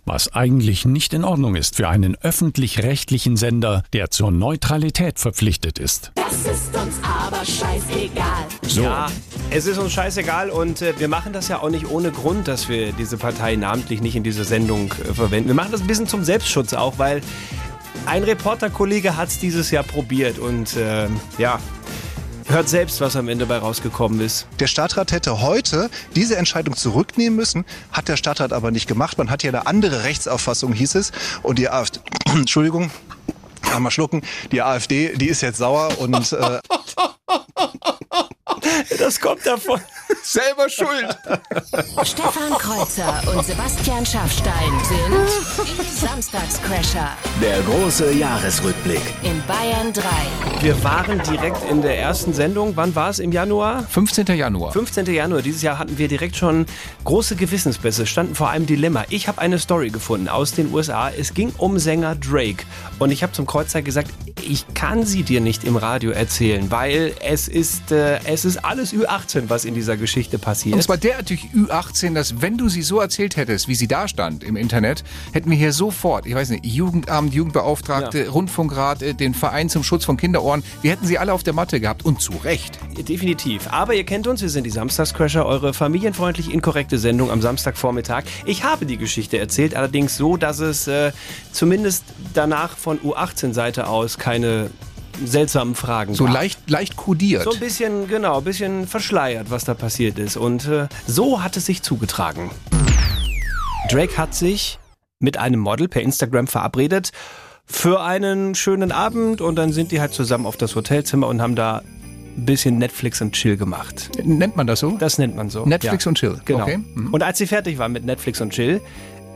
Was eigentlich nicht in Ordnung ist für einen öffentlich-rechtlichen Sender, der zur Neutralität verpflichtet ist. Das ist uns aber scheißegal. So. Ja, es ist uns scheißegal und äh, wir machen das ja auch nicht ohne Grund, dass wir diese Partei namentlich nicht in dieser Sendung äh, verwenden. Wir machen das ein bisschen zum Selbstschutz auch, weil ein Reporterkollege hat es dieses Jahr probiert und äh, ja, hört selbst, was am Ende bei rausgekommen ist. Der Stadtrat hätte heute diese Entscheidung zurücknehmen müssen, hat der Stadtrat aber nicht gemacht. Man hat ja eine andere Rechtsauffassung, hieß es. Und die AfD, Entschuldigung, einmal schlucken, die AfD, die ist jetzt sauer und äh, Das kommt davon. Selber schuld. Stefan Kreuzer und Sebastian Schaffstein sind die Samstagscrasher Der große Jahresrückblick. in Bayern 3. Wir waren direkt in der ersten Sendung. Wann war es? Im Januar? 15. Januar. 15. Januar dieses Jahr hatten wir direkt schon große Gewissensbisse, standen vor einem Dilemma. Ich habe eine Story gefunden aus den USA. Es ging um Sänger Drake. Und ich habe zum Kreuzer gesagt, ich kann sie dir nicht im Radio erzählen, weil es ist, äh, es ist alles Ü18, was in dieser Geschichte passiert. Und zwar derartig Ü18, dass wenn du sie so erzählt hättest, wie sie da stand im Internet, hätten wir hier sofort, ich weiß nicht, Jugendamt, Jugendbeauftragte, Rundfunkrat, äh, den Verein zum Schutz von Kinderohren, wir hätten sie alle auf der Matte gehabt und zu Recht. Definitiv. Aber ihr kennt uns, wir sind die Samstagscrasher, eure familienfreundlich inkorrekte Sendung am Samstagvormittag. Ich habe die Geschichte erzählt, allerdings so, dass es äh, zumindest danach von U18-Seite aus keine seltsamen Fragen So gab. leicht, leicht kodiert. So ein bisschen, genau, ein bisschen verschleiert, was da passiert ist. Und äh, so hat es sich zugetragen. Drake hat sich mit einem Model per Instagram verabredet für einen schönen Abend und dann sind die halt zusammen auf das Hotelzimmer und haben da ein bisschen Netflix und Chill gemacht. Nennt man das so? Das nennt man so. Netflix ja. und Chill. Genau. Okay. Mhm. Und als sie fertig war mit Netflix und Chill,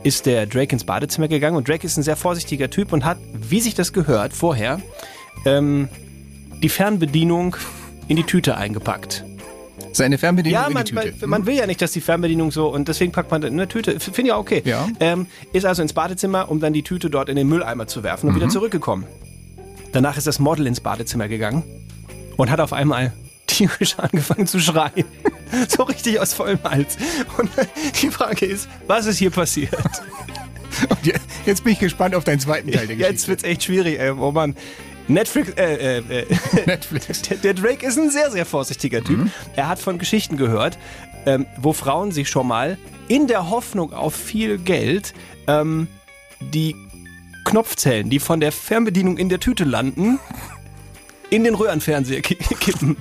ist der Drake ins Badezimmer gegangen und Drake ist ein sehr vorsichtiger Typ und hat, wie sich das gehört, vorher ähm, die Fernbedienung in die Tüte eingepackt. Seine Fernbedienung Ja, in man, die Tüte. man, man will ja nicht, dass die Fernbedienung so und deswegen packt man in eine Tüte. Finde ich auch okay. Ja. Ähm, ist also ins Badezimmer, um dann die Tüte dort in den Mülleimer zu werfen und Mhm. wieder zurückgekommen. Danach ist das Model ins Badezimmer gegangen und hat auf einmal tierisch angefangen zu schreien. so richtig aus vollem Hals. Und die Frage ist, was ist hier passiert? Jetzt bin ich gespannt auf deinen zweiten Teil der Geschichte. Jetzt wird's echt schwierig, ey. Oh Mann. Netflix, äh, äh, äh, Netflix. Der, Drake ist ein sehr, sehr vorsichtiger Typ. Er hat von Geschichten gehört, ähm, wo Frauen sich schon mal in der Hoffnung auf viel Geld ähm, die Knopfzellen, die von der Fernbedienung in der Tüte landen, in den Röhrenfernseher ki- kippen.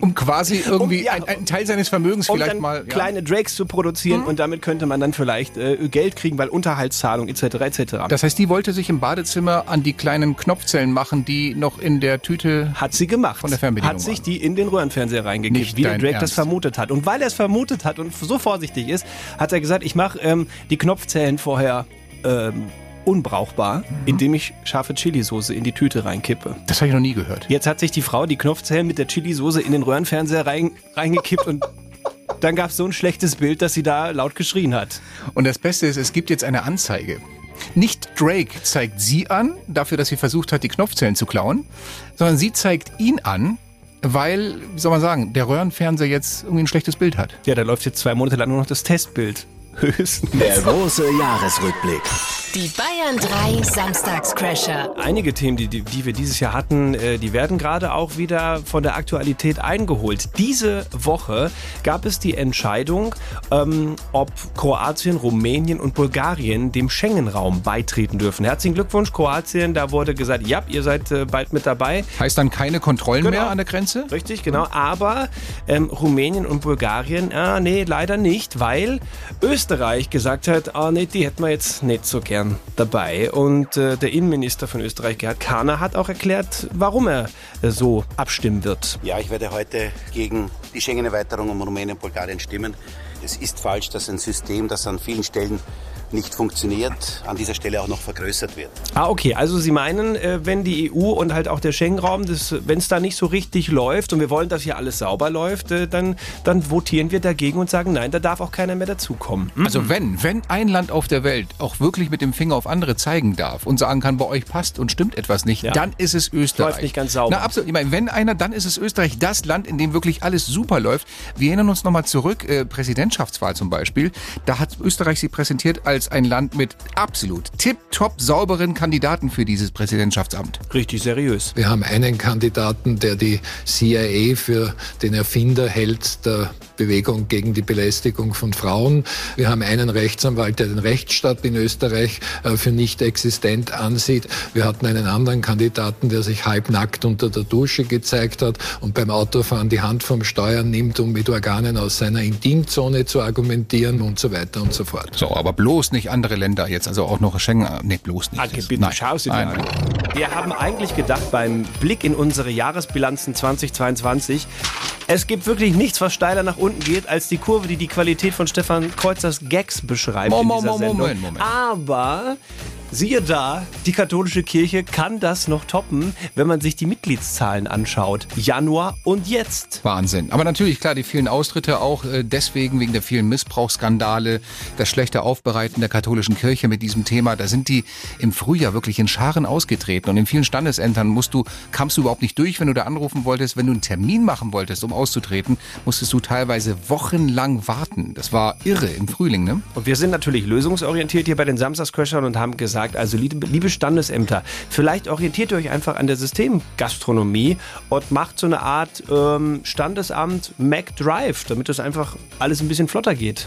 Um quasi irgendwie Um, ja, ein- einen Teil seines Vermögens Um vielleicht mal. Ja. kleine Drakes zu produzieren und damit könnte man dann vielleicht äh, Geld kriegen, weil Unterhaltszahlung etc. etc. Das heißt, die wollte sich im Badezimmer an die kleinen Knopfzellen machen, die noch in der Tüte. Hat sie gemacht. Von der Fernbedienung Hat sich waren. die in den Röhrenfernseher Nicht wie der Drake das Ernst. vermutet hat. Und weil er es vermutet hat und so vorsichtig ist, hat er gesagt, ich mache ähm, die Knopfzellen vorher ähm, unbrauchbar, Mhm. indem ich scharfe Chilisauce in die Tüte reinkippe. Das habe ich noch nie gehört. Jetzt hat sich die Frau die Knopfzellen mit der Chilisauce in den Röhrenfernseher rein, reingekippt und dann gab es so ein schlechtes Bild, dass sie da laut geschrien hat. Und das Beste ist, es gibt jetzt eine Anzeige. Nicht Drake zeigt sie an, dafür, dass sie versucht hat, die Knopfzellen zu klauen, sondern sie zeigt ihn an, weil, wie soll man sagen, der Röhrenfernseher jetzt irgendwie ein schlechtes Bild hat. Ja, da läuft jetzt zwei Monate lang nur noch das Testbild. Höchstens. Der große Jahresrückblick. Die Bayern 3 Samstagscrasher. Einige Themen, die, die, die wir dieses Jahr hatten, äh, die werden gerade auch wieder von der Aktualität eingeholt. Diese Woche gab es die Entscheidung, ähm, ob Kroatien, Rumänien und Bulgarien dem Schengen-Raum beitreten dürfen. Herzlichen Glückwunsch, Kroatien. Da wurde gesagt, ja, ihr seid äh, bald mit dabei. Heißt dann keine Kontrollen Genau. mehr an der Grenze? Richtig, genau. Aber ähm, Rumänien und Bulgarien, ah, nee, leider nicht, weil Österreich gesagt hat, ah, nee, die hätten wir jetzt nicht so gern dabei. Und äh, der Innenminister von Österreich, Gerhard Kahner, hat auch erklärt, warum er äh, so abstimmen wird. Ja, ich werde heute gegen die Schengen-Erweiterung um Rumänien und Bulgarien stimmen. Es ist falsch, dass ein System, das an vielen Stellen nicht funktioniert, an dieser Stelle auch noch vergrößert wird. Ah, okay. Also Sie meinen, äh, wenn die EU und halt auch der Schengen-Raum, wenn es da nicht so richtig läuft und wir wollen, dass hier alles sauber läuft, äh, dann, dann votieren wir dagegen und sagen, nein, da darf auch keiner mehr dazukommen. Also wenn, wenn ein Land auf der Welt auch wirklich mit dem Finger auf andere zeigen darf und sagen kann, bei euch passt und stimmt etwas nicht, Ja. dann ist es Österreich. Läuft nicht ganz sauber. Na absolut. Ich meine, wenn einer, dann ist es Österreich das Land, in dem wirklich alles super läuft. Wir erinnern uns nochmal zurück, äh, Präsidentschaftswahl zum Beispiel. Da hat Österreich sie präsentiert als als ein Land mit absolut tipptopp sauberen Kandidaten für dieses Präsidentschaftsamt. Richtig seriös. Wir haben einen Kandidaten, der die CIA für den Erfinder hält der Bewegung gegen die Belästigung von Frauen. Wir haben einen Rechtsanwalt, der den Rechtsstaat in Österreich äh, für nicht existent ansieht. Wir hatten einen anderen Kandidaten, der sich halbnackt unter der Dusche gezeigt hat und beim Autofahren die Hand vom Steuer nimmt, um mit Organen aus seiner Intimzone zu argumentieren und so weiter und so fort. So, aber bloß nicht andere Länder jetzt, also auch noch Schengen, nee, bloß nicht. Anke, bitte schau sie dir Nein. an. Wir haben eigentlich gedacht beim Blick in unsere Jahresbilanzen 2022, es gibt wirklich nichts, was steiler nach unten geht, als die Kurve, die die Qualität von Stefan Kreuzers Gags beschreibt in Moment, dieser Sendung. Moment, Moment. Aber siehe da, die katholische Kirche kann das noch toppen, wenn man sich die Mitgliedszahlen anschaut. Januar und jetzt. Wahnsinn. Aber natürlich, klar, die vielen Austritte auch äh, deswegen, wegen der vielen Missbrauchsskandale, das schlechte Aufbereiten der katholischen Kirche mit diesem Thema. Da sind die im Frühjahr wirklich in Scharen ausgetreten. Und in vielen Standesämtern musst du, kamst du überhaupt nicht durch, wenn du da anrufen wolltest. Wenn du einen Termin machen wolltest, um auszutreten, musstest du teilweise wochenlang warten. Das war irre im Frühling, ne? Und wir sind natürlich lösungsorientiert hier bei den Samstagscrashern und haben gesagt, also liebe, liebe Standesämter, vielleicht orientiert ihr euch einfach an der Systemgastronomie und macht so eine Art ähm, Standesamt Mac Drive, damit das einfach alles ein bisschen flotter geht.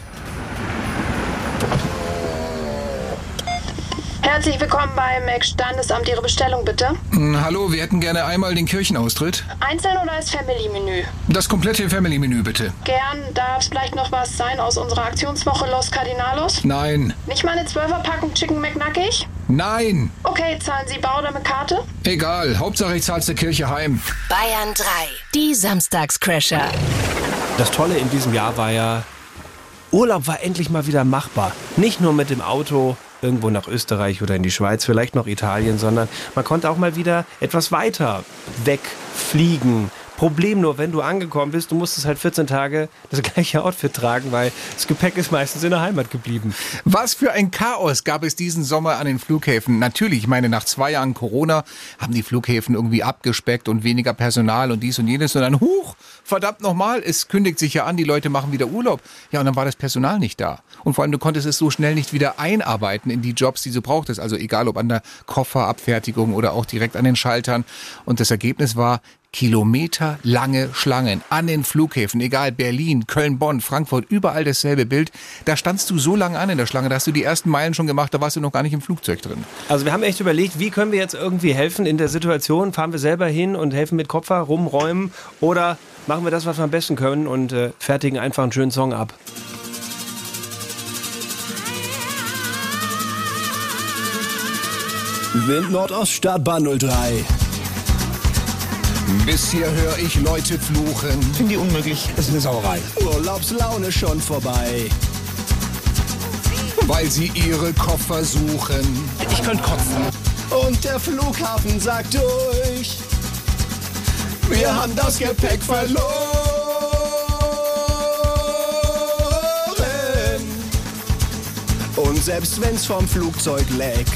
Herzlich willkommen bei Mac Standesamt. Ihre Bestellung bitte. Hm, hallo, wir hätten gerne einmal den Kirchenaustritt. Einzeln oder als Family-Menü? Das komplette Family-Menü bitte. Gern. Darf es vielleicht noch was sein aus unserer Aktionswoche Los Cardinalos? Nein. Nicht mal eine 12er Packung Chicken McNuggig? Nein. Okay, zahlen Sie bar oder mit Karte? Egal. Hauptsache ich zahl's der Kirche heim. Bayern 3. Die Samstagscrasher. Das Tolle in diesem Jahr war ja, Urlaub war endlich mal wieder machbar. Nicht nur mit dem Auto irgendwo nach Österreich oder in die Schweiz, vielleicht noch Italien, sondern man konnte auch mal wieder etwas weiter wegfliegen. Problem nur, wenn du angekommen bist, du musstest halt 14 Tage das gleiche Outfit tragen, weil das Gepäck ist meistens in der Heimat geblieben. Was für ein Chaos gab es diesen Sommer an den Flughäfen. Natürlich, ich meine, nach zwei Jahren Corona haben die Flughäfen irgendwie abgespeckt und weniger Personal und dies und jenes. Und dann, huch, verdammt nochmal, es kündigt sich ja an, die Leute machen wieder Urlaub. Ja, und dann war das Personal nicht da. Und vor allem, du konntest es so schnell nicht wieder einarbeiten in die Jobs, die du brauchtest. Also egal, ob an der Kofferabfertigung oder auch direkt an den Schaltern. Und das Ergebnis war, kilometerlange Schlangen an den Flughäfen, egal Berlin, Köln, Bonn, Frankfurt, überall dasselbe Bild. Da standst du so lange an in der Schlange, da hast du die ersten Meilen schon gemacht, da warst du noch gar nicht im Flugzeug drin. Also wir haben echt überlegt, wie können wir jetzt irgendwie helfen in der Situation? Fahren wir selber hin und helfen mit Koffer, rumräumen oder machen wir das, was wir am besten können und äh, fertigen einfach einen schönen Song ab? Wind Nordost Startbahn 03. Bis hier höre ich Leute fluchen. Finde die unmöglich. Das ist eine Sauerei. Urlaubslaune schon vorbei. Weil sie ihre Koffer suchen. Ich könnte kotzen. Und der Flughafen sagt durch. Wir haben das Gepäck verloren. Und selbst wenn's vom Flugzeug leckt.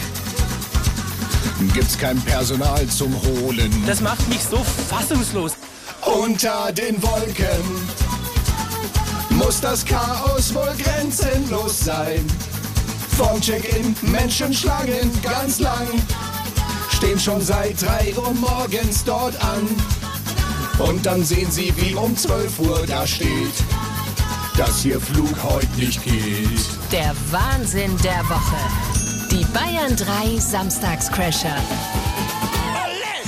Gibt's kein Personal zum Holen. Das macht mich so fassungslos. Unter den Wolken muss das Chaos wohl grenzenlos sein. Vom Check-in Menschenschlangen ganz lang stehen schon seit 3 Uhr morgens dort an. Und dann sehen sie, wie um 12 Uhr da steht, dass hier Flug heute nicht geht. Der Wahnsinn der Woche. Die Bayern 3 Samstagscrasher.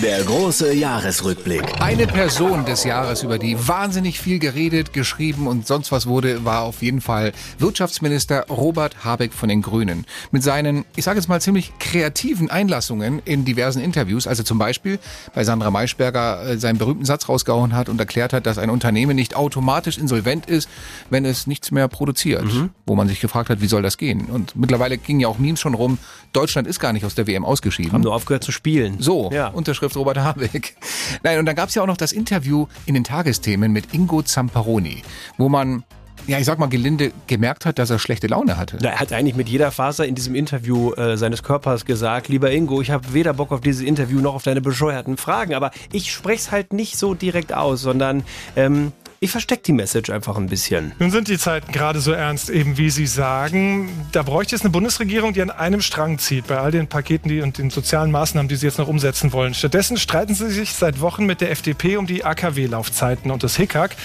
Der große Jahresrückblick. Eine Person des Jahres, über die wahnsinnig viel geredet, geschrieben und sonst was wurde, war auf jeden Fall Wirtschaftsminister Robert Habeck von den Grünen. Mit seinen, ich sage jetzt mal, ziemlich kreativen Einlassungen in diversen Interviews, also zum Beispiel bei Sandra Maischberger äh, seinen berühmten Satz rausgehauen hat und erklärt hat, dass ein Unternehmen nicht automatisch insolvent ist, wenn es nichts mehr produziert. Wo man sich gefragt hat, wie soll das gehen? Und mittlerweile gingen ja auch Memes schon rum, Deutschland ist gar nicht aus der WM ausgeschieden. Haben nur aufgehört zu spielen. So, Ja. Unterschrift Robert Habeck. Nein, und dann gab es ja auch noch das Interview in den Tagesthemen mit Ingo Zamparoni, wo man ja, ich sag mal, gelinde gemerkt hat, dass er schlechte Laune hatte. Er hat eigentlich mit jeder Faser in diesem Interview äh, seines Körpers gesagt, lieber Ingo, ich habe weder Bock auf dieses Interview noch auf deine bescheuerten Fragen, aber ich spreche es halt nicht so direkt aus, sondern ähm, ich verstecke die Message einfach ein bisschen. Nun sind die Zeiten gerade so ernst, eben wie Sie sagen. Da bräuchte es eine Bundesregierung, die an einem Strang zieht, bei all den Paketen die, und den sozialen Maßnahmen, die Sie jetzt noch umsetzen wollen. Stattdessen streiten Sie sich seit Wochen mit der FDP um die AKW-Laufzeiten. Und das Hickhack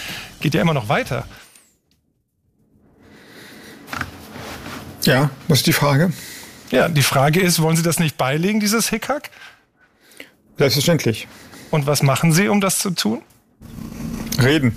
geht ja immer noch weiter. Ja, was ist die Frage? Ja, die Frage ist, wollen Sie das nicht beilegen, dieses Hickhack? Selbstverständlich. Und was machen Sie, um das zu tun? Reden.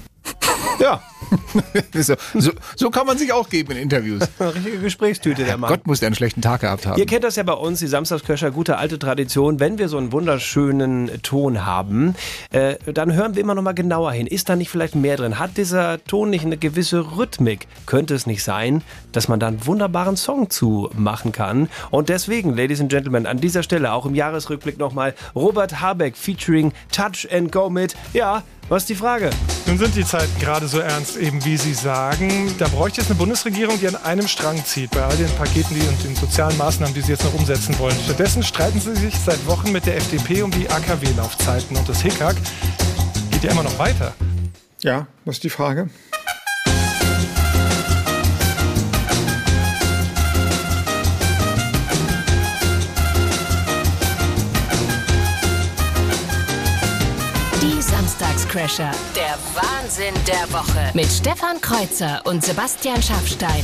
Ja. so, so, so kann man sich auch geben in Interviews. Richtige Gesprächstüte, der Mann. Gott muss der einen schlechten Tag gehabt haben. Ihr kennt das ja bei uns, die Samstagsköcher, gute alte Tradition. Wenn wir so einen wunderschönen Ton haben, äh, dann hören wir immer noch mal genauer hin. Ist da nicht vielleicht mehr drin? Hat dieser Ton nicht eine gewisse Rhythmik? Könnte es nicht sein, dass man da einen wunderbaren Song zu machen kann? Und deswegen, Ladies and Gentlemen, an dieser Stelle auch im Jahresrückblick nochmal Robert Habeck featuring Touch and Go mit, ja, was ist die Frage? Nun sind die Zeiten gerade so ernst, eben wie Sie sagen. Da bräuchte es eine Bundesregierung, die an einem Strang zieht, bei all den Paketen und den sozialen Maßnahmen, die Sie jetzt noch umsetzen wollen. Stattdessen streiten Sie sich seit Wochen mit der FDP um die AKW-Laufzeiten. Und das Hickhack geht ja immer noch weiter. Ja, was ist die Frage? Samstagscrasher. Der Wahnsinn der Woche. Mit Stefan Kreuzer und Sebastian Schaffstein.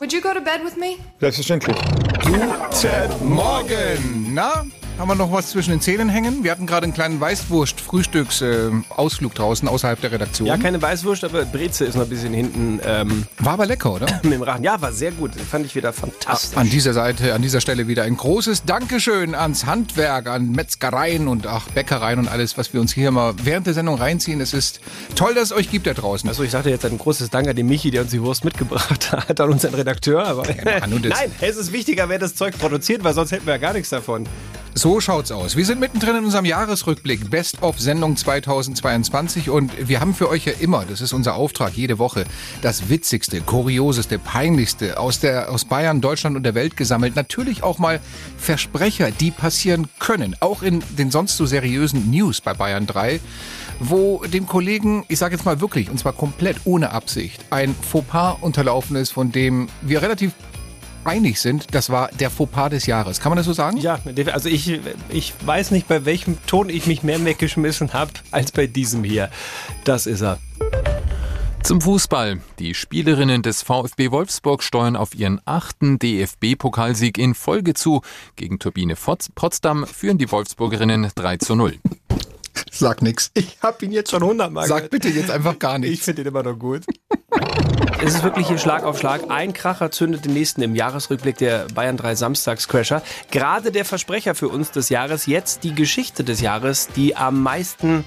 Would you go to bed with me? Selbstverständlich. Guten Morgen. Na, haben wir noch was zwischen den Zähnen hängen? Wir hatten gerade einen kleinen Weißwurst-Frühstücks-Ausflug draußen außerhalb der Redaktion. Ja, keine Weißwurst, aber Breze ist noch ein bisschen hinten. Ähm, war aber lecker, oder? Mit dem Rachen. Ja, war sehr gut. Fand ich wieder fantastisch. An dieser Seite, an dieser Stelle wieder ein großes Dankeschön ans Handwerk, an Metzgereien und ach, Bäckereien und alles, was wir uns hier mal während der Sendung reinziehen. Es ist toll, dass es euch gibt da draußen. Also ich sagte jetzt ein großes Dank an den Michi, der uns die Wurst mitgebracht hat, an unseren Redakteur. Aber Mann, und das- Nein, es ist wichtiger, wer das Zeug produziert, weil sonst hätten wir ja gar nichts davon. So schaut's aus. Wir sind mittendrin in unserem Jahresrückblick Best of Sendung 2022 und wir haben für euch ja immer, das ist unser Auftrag jede Woche, das witzigste, kurioseste, peinlichste aus der aus Bayern, Deutschland und der Welt gesammelt. Natürlich auch mal Versprecher, die passieren können, auch in den sonst so seriösen News bei Bayern 3 wo dem Kollegen, ich sage jetzt mal wirklich, und zwar komplett ohne Absicht, ein Fauxpas unterlaufen ist, von dem wir relativ einig sind, das war der Fauxpas des Jahres. Kann man das so sagen? Ja, also ich, ich weiß nicht, bei welchem Ton ich mich mehr weggeschmissen habe, als bei diesem hier. Das ist er. Zum Fußball. Die Spielerinnen des VfB Wolfsburg steuern auf ihren achten DFB-Pokalsieg in Folge zu. Gegen Turbine Potsdam führen die Wolfsburgerinnen 3 zu 0. Sag nix. Ich habe ihn jetzt schon hundertmal Sag bitte jetzt einfach gar nichts. Ich finde ihn immer noch gut. Es ist wirklich hier Schlag auf Schlag. Ein Kracher zündet den nächsten im Jahresrückblick der Bayern 3 Samstagscrasher. Gerade der Versprecher für uns des Jahres, jetzt die Geschichte des Jahres, die am meisten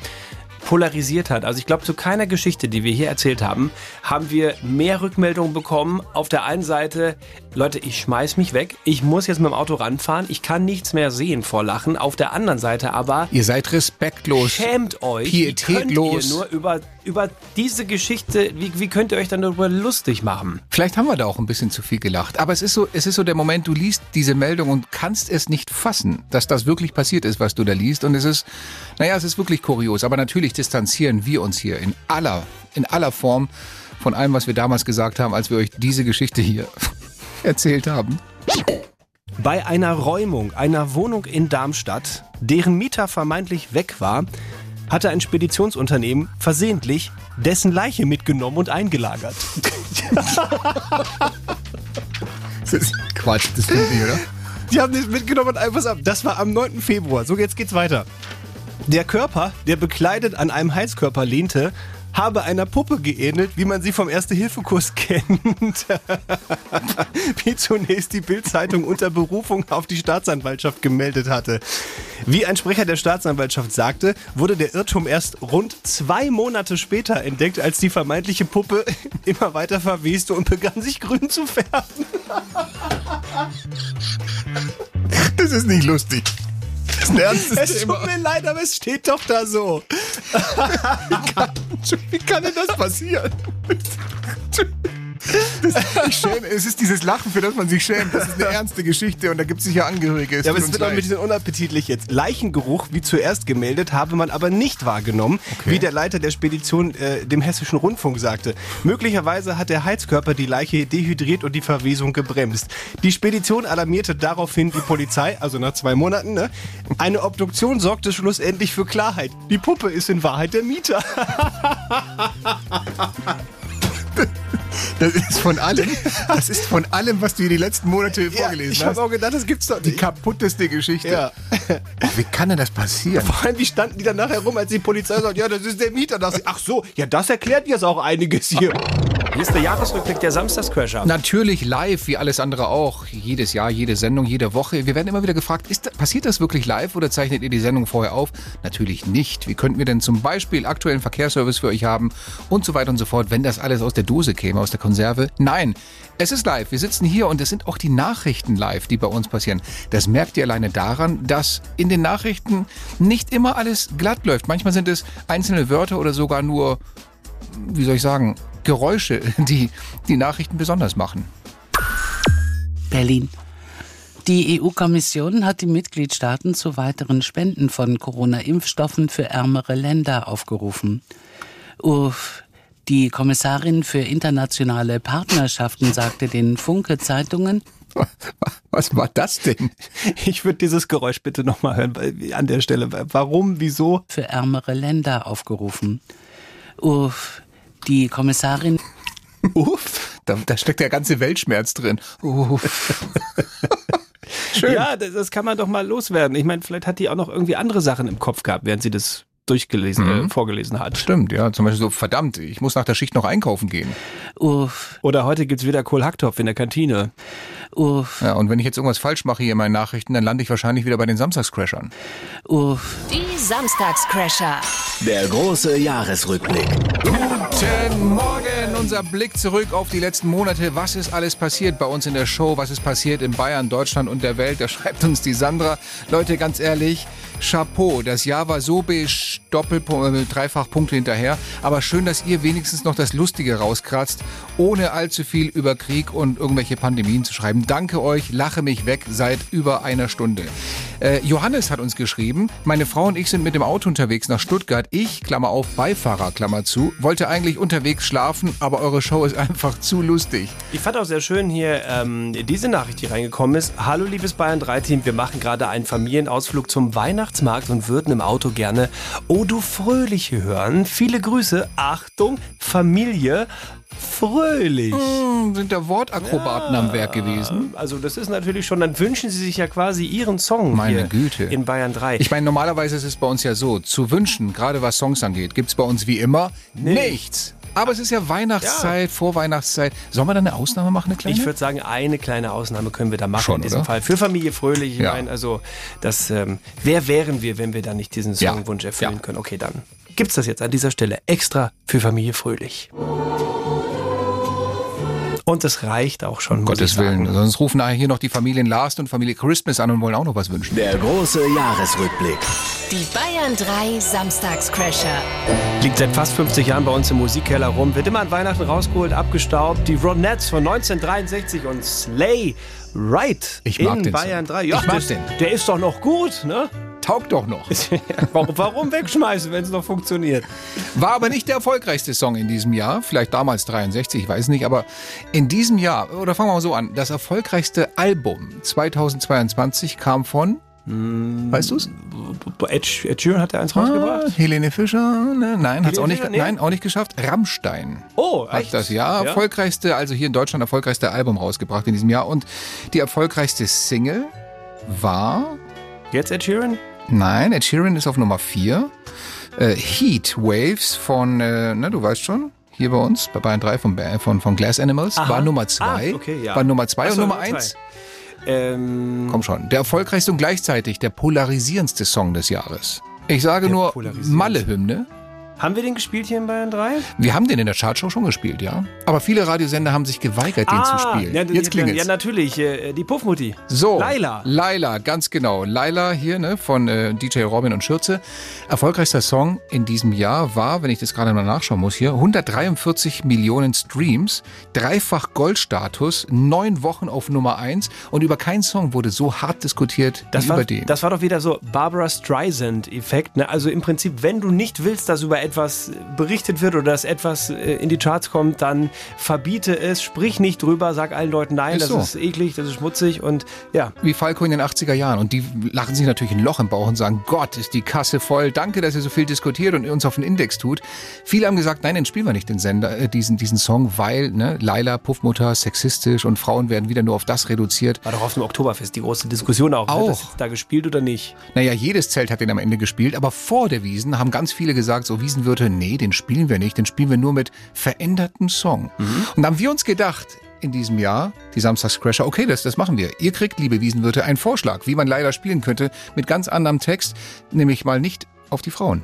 polarisiert hat. Also ich glaube, zu keiner Geschichte, die wir hier erzählt haben, haben wir mehr Rückmeldungen bekommen. Auf der einen Seite, Leute, ich schmeiß mich weg. Ich muss jetzt mit dem Auto ranfahren. Ich kann nichts mehr sehen vor Lachen. Auf der anderen Seite aber, Ihr seid respektlos. schämt euch. Pietätlos. ihr nur über, über diese Geschichte, wie, wie könnt ihr euch dann darüber lustig machen? Vielleicht haben wir da auch ein bisschen zu viel gelacht. Aber es ist so, es ist so der Moment, du liest diese Meldung und kannst es nicht fassen, dass das wirklich passiert ist, was du da liest. Und es ist, naja, es ist wirklich kurios. Aber natürlich distanzieren wir uns hier in aller, in aller Form von allem, was wir damals gesagt haben, als wir euch diese Geschichte hier erzählt haben. Bei einer Räumung einer Wohnung in Darmstadt, deren Mieter vermeintlich weg war, hatte ein Speditionsunternehmen versehentlich dessen Leiche mitgenommen und eingelagert. Das ist Quatsch, das stimmt nicht, oder? Die haben das mitgenommen und einfach ab. Das war am 9. Februar. So, jetzt geht's weiter. Der Körper, der bekleidet an einem Heizkörper lehnte, habe einer Puppe geähnelt, wie man sie vom Erste-Hilfe-Kurs kennt. wie zunächst die Bild-Zeitung unter Berufung auf die Staatsanwaltschaft gemeldet hatte. Wie ein Sprecher der Staatsanwaltschaft sagte, wurde der Irrtum erst rund zwei Monate später entdeckt, als die vermeintliche Puppe immer weiter verweste und begann sich grün zu färben. Das ist nicht lustig. Ist ein ernstes Es Thema. tut mir leid, aber es steht doch da so. Wie kann denn das passieren? Schäme, es ist dieses Lachen, für das man sich schämt. Das ist eine ernste Geschichte und da gibt es sicher Angehörige. Ja, aber es wird auch ein bisschen unappetitlich jetzt. Leichengeruch, wie zuerst gemeldet, habe man aber nicht wahrgenommen, wie der Leiter der Spedition äh, dem Hessischen Rundfunk sagte. Möglicherweise hat der Heizkörper die Leiche dehydriert und die Verwesung gebremst. Die Spedition alarmierte daraufhin die Polizei, also nach zwei Monaten. Ne? Eine Obduktion sorgte schlussendlich für Klarheit. Die Puppe ist in Wahrheit der Mieter. Das ist von allem, das ist von allem, was du hier die letzten Monate vorgelesen ich hast. habe auch gedacht, das gibt's doch die nicht. kaputteste Geschichte. Ja. Oh, wie kann denn das passieren? Vor allem, wie standen die dann nachher rum, als die Polizei sagt, ja, das ist der Mieter. Da dachte ich, Ach so, ja, das erklärt jetzt auch einiges hier. Hier ist der Jahresrückblick der Samstagscrasher. Natürlich live, wie alles andere auch. Jedes Jahr, jede Sendung, jede Woche. Wir werden immer wieder gefragt, ist, passiert das wirklich live oder zeichnet ihr die Sendung vorher auf? Natürlich nicht. Wie könnten wir denn zum Beispiel aktuellen Verkehrsservice für euch haben und so weiter und so fort, wenn das alles aus der Dose käme, aus der Konserve? Nein, es ist live. Wir sitzen hier und es sind auch die Nachrichten live, die bei uns passieren. Das merkt ihr alleine daran, dass in den Nachrichten nicht immer alles glatt läuft. Manchmal sind es einzelne Wörter oder sogar nur, wie soll ich sagen, Geräusche, die die Nachrichten besonders machen. Berlin. Die EU-Kommission hat die Mitgliedstaaten zu weiteren Spenden von Corona-Impfstoffen für ärmere Länder aufgerufen. Uff. Die Kommissarin für internationale Partnerschaften sagte den Funke-Zeitungen, Was war das denn? Ich würde dieses Geräusch bitte nochmal hören an der Stelle. Warum, wieso? für ärmere Länder aufgerufen. Uff. Die Kommissarin Uff, da, da steckt der ganze Weltschmerz drin. Uff. Schön. Ja, das, das kann man doch mal loswerden. Ich meine, vielleicht hat die auch noch irgendwie andere Sachen im Kopf gehabt, während sie das durchgelesen, Mhm. äh, vorgelesen hat. Stimmt, ja. Zum Beispiel so, verdammt, ich muss nach der Schicht noch einkaufen gehen. Uff. Oder heute gibt's wieder Kohlhacktopf in der Kantine. Uff. Ja, und wenn ich jetzt irgendwas falsch mache hier in meinen Nachrichten, dann lande ich wahrscheinlich wieder bei den Samstagscrashern. Uff. Die Samstagscrasher. Der große Jahresrückblick. Guten Morgen, unser Blick zurück auf die letzten Monate. Was ist alles passiert bei uns in der Show? Was ist passiert in Bayern, Deutschland und der Welt? Da schreibt uns die Sandra. Leute, ganz ehrlich, Chapeau. Das Jahr war so beige, Doppelpunkt, äh, dreifach Punkte hinterher. Aber schön, dass ihr wenigstens noch das Lustige rauskratzt, ohne allzu viel über Krieg und irgendwelche Pandemien zu schreiben. Danke euch, lache mich weg seit über einer Stunde. Äh, Johannes hat uns geschrieben, meine Frau und ich sind mit dem Auto unterwegs nach Stuttgart. Ich, Klammer auf, Beifahrer, Klammer zu, wollte eigentlich unterwegs schlafen, aber eure Show ist einfach zu lustig. Ich fand auch sehr schön hier ähm, diese Nachricht, die reingekommen ist. Hallo liebes Bayern 3 Team, wir machen gerade einen Familienausflug zum Weihnachtsmarkt und würden im Auto gerne Oh du Fröhliche hören. Viele Grüße, Achtung, Familie Fröhlich. Hm, sind da Wortakrobaten am Werk gewesen? Also das ist natürlich schon, dann wünschen sie sich ja quasi ihren Song Meine Güte. in Bayern 3. Ich meine, normalerweise ist es bei uns ja so, zu wünschen, gerade was Songs angeht, gibt's bei uns wie immer nichts. Aber es ist ja Weihnachtszeit, Vorweihnachtszeit. Sollen wir da eine Ausnahme machen, eine kleine? Ich würde sagen, eine kleine Ausnahme können wir da machen Schon, in diesem oder? Fall. Für Familie Fröhlich. Ich Ja. meine, also, das, ähm, wer wären wir, wenn wir da nicht diesen Ja. Songwunsch erfüllen können? Okay, dann gibt's das jetzt an dieser Stelle extra für Familie Fröhlich. Und das reicht auch schon. Um Gottes. Willen. Sonst rufen nachher hier noch die Familien Last und Familie Christmas an und wollen auch noch was wünschen. Der große Jahresrückblick. Die Bayern 3 Samstagscrasher. Liegt seit fast 50 Jahren bei uns im Musikkeller rum, wird immer an Weihnachten rausgeholt, abgestaubt. Die Ronettes von 1963 und Slay Right Ich mag in den Bayern Song. 3. Ich mag das, den. Der ist doch noch gut, ne? Taugt doch noch. warum, warum wegschmeißen, wenn es noch funktioniert? War aber nicht der erfolgreichste Song in diesem Jahr. Vielleicht damals 63, ich weiß nicht. Aber in diesem Jahr, oder fangen wir mal so an, das erfolgreichste Album 2022 kam von, weißt du's? Ed, Ed Sheeran hat er eins rausgebracht? Ah, Helene Fischer? Ne, nein, hat's auch nicht, Fischer, nee. nein, auch nicht geschafft. Rammstein. Oh, Hat echt? das Jahr Ja. erfolgreichste, also hier in Deutschland erfolgreichste Album rausgebracht in diesem Jahr. Und die erfolgreichste Single war, Jetzt Ed Sheeran? Nein, Ed Sheeran ist auf Nummer 4. Äh, Heat Waves von, äh, ne, du weißt schon, hier bei uns, bei Bayern 3 von, von, von Glass Animals, Aha. war Nummer 2. Ah, okay, ja. War Nummer 2 Ach und Nummer Nummer 1. zwei. Ähm, Komm schon. Der erfolgreichste und gleichzeitig der polarisierendste Song des Jahres. Ich sage nur. Malle-Hymne. Haben wir den gespielt hier in Bayern 3? Wir haben den in der Chartshow schon gespielt, ja. Aber viele Radiosender haben sich geweigert, den zu spielen. Ja, Jetzt klingelt's. Ja, natürlich. äh, Die Puffmutti. So. Laila. Laila, ganz genau. Laila hier, ne, von äh, DJ Robin und Schürze. Erfolgreichster Song in diesem Jahr war, wenn ich das gerade mal nachschauen muss hier, 143 Millionen Streams, dreifach Goldstatus, neun Wochen auf Nummer eins und über keinen Song wurde so hart diskutiert Das wie war, über den. das war doch wieder so Barbara Streisand-Effekt. Ne? Also im Prinzip, wenn du nicht willst, dass über etwas berichtet wird oder dass etwas äh, in die Charts kommt, dann verbiete es, sprich nicht drüber, sag allen Leuten nein, Ist das so. ist eklig, das ist schmutzig und ja. Wie Falco in den 80er Jahren. Und die lachen sich natürlich ein Loch im Bauch und sagen, Gott, ist die Kasse voll. Danke, dass ihr so viel diskutiert und uns auf den Index tut. Viele haben gesagt, nein, dann spielen wir nicht den Sender, äh, diesen, diesen Song, weil ne, Laila, Puffmutter, sexistisch und Frauen werden wieder nur auf das reduziert. War doch auf dem Oktoberfest die große Diskussion auch. Auch. Wird das da gespielt oder nicht? Naja, jedes Zelt hat den am Ende gespielt, aber vor der Wiesen haben ganz viele gesagt, so Wiesenwirte, nee, den spielen wir nicht, den spielen wir nur mit verändertem Song. Und da haben wir uns gedacht, in diesem Jahr, die Samstagscrasher, okay, das, das machen wir. Ihr kriegt, liebe Wiesenwirte, einen Vorschlag, wie man leider spielen könnte, mit ganz anderem Text, nämlich mal nicht auf die Frauen.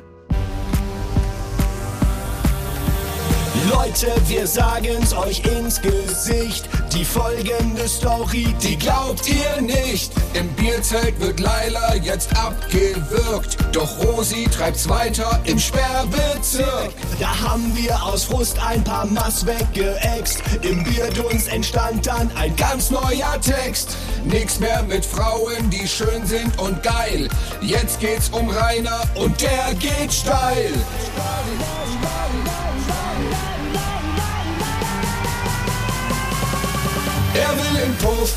Leute, wir sagen's euch ins Gesicht. Die folgende Story, die glaubt ihr nicht. Im Bierzelt wird Laila jetzt abgewürgt. Doch Rosi treibt's weiter im Sperrbezirk. Da haben wir aus Frust ein paar Mass weggeext. Im Bierdunst entstand dann ein Ganz neuer Text. Nix mehr mit Frauen, die schön sind und geil. Jetzt geht's um Rainer und der geht steil. Er will in Puff,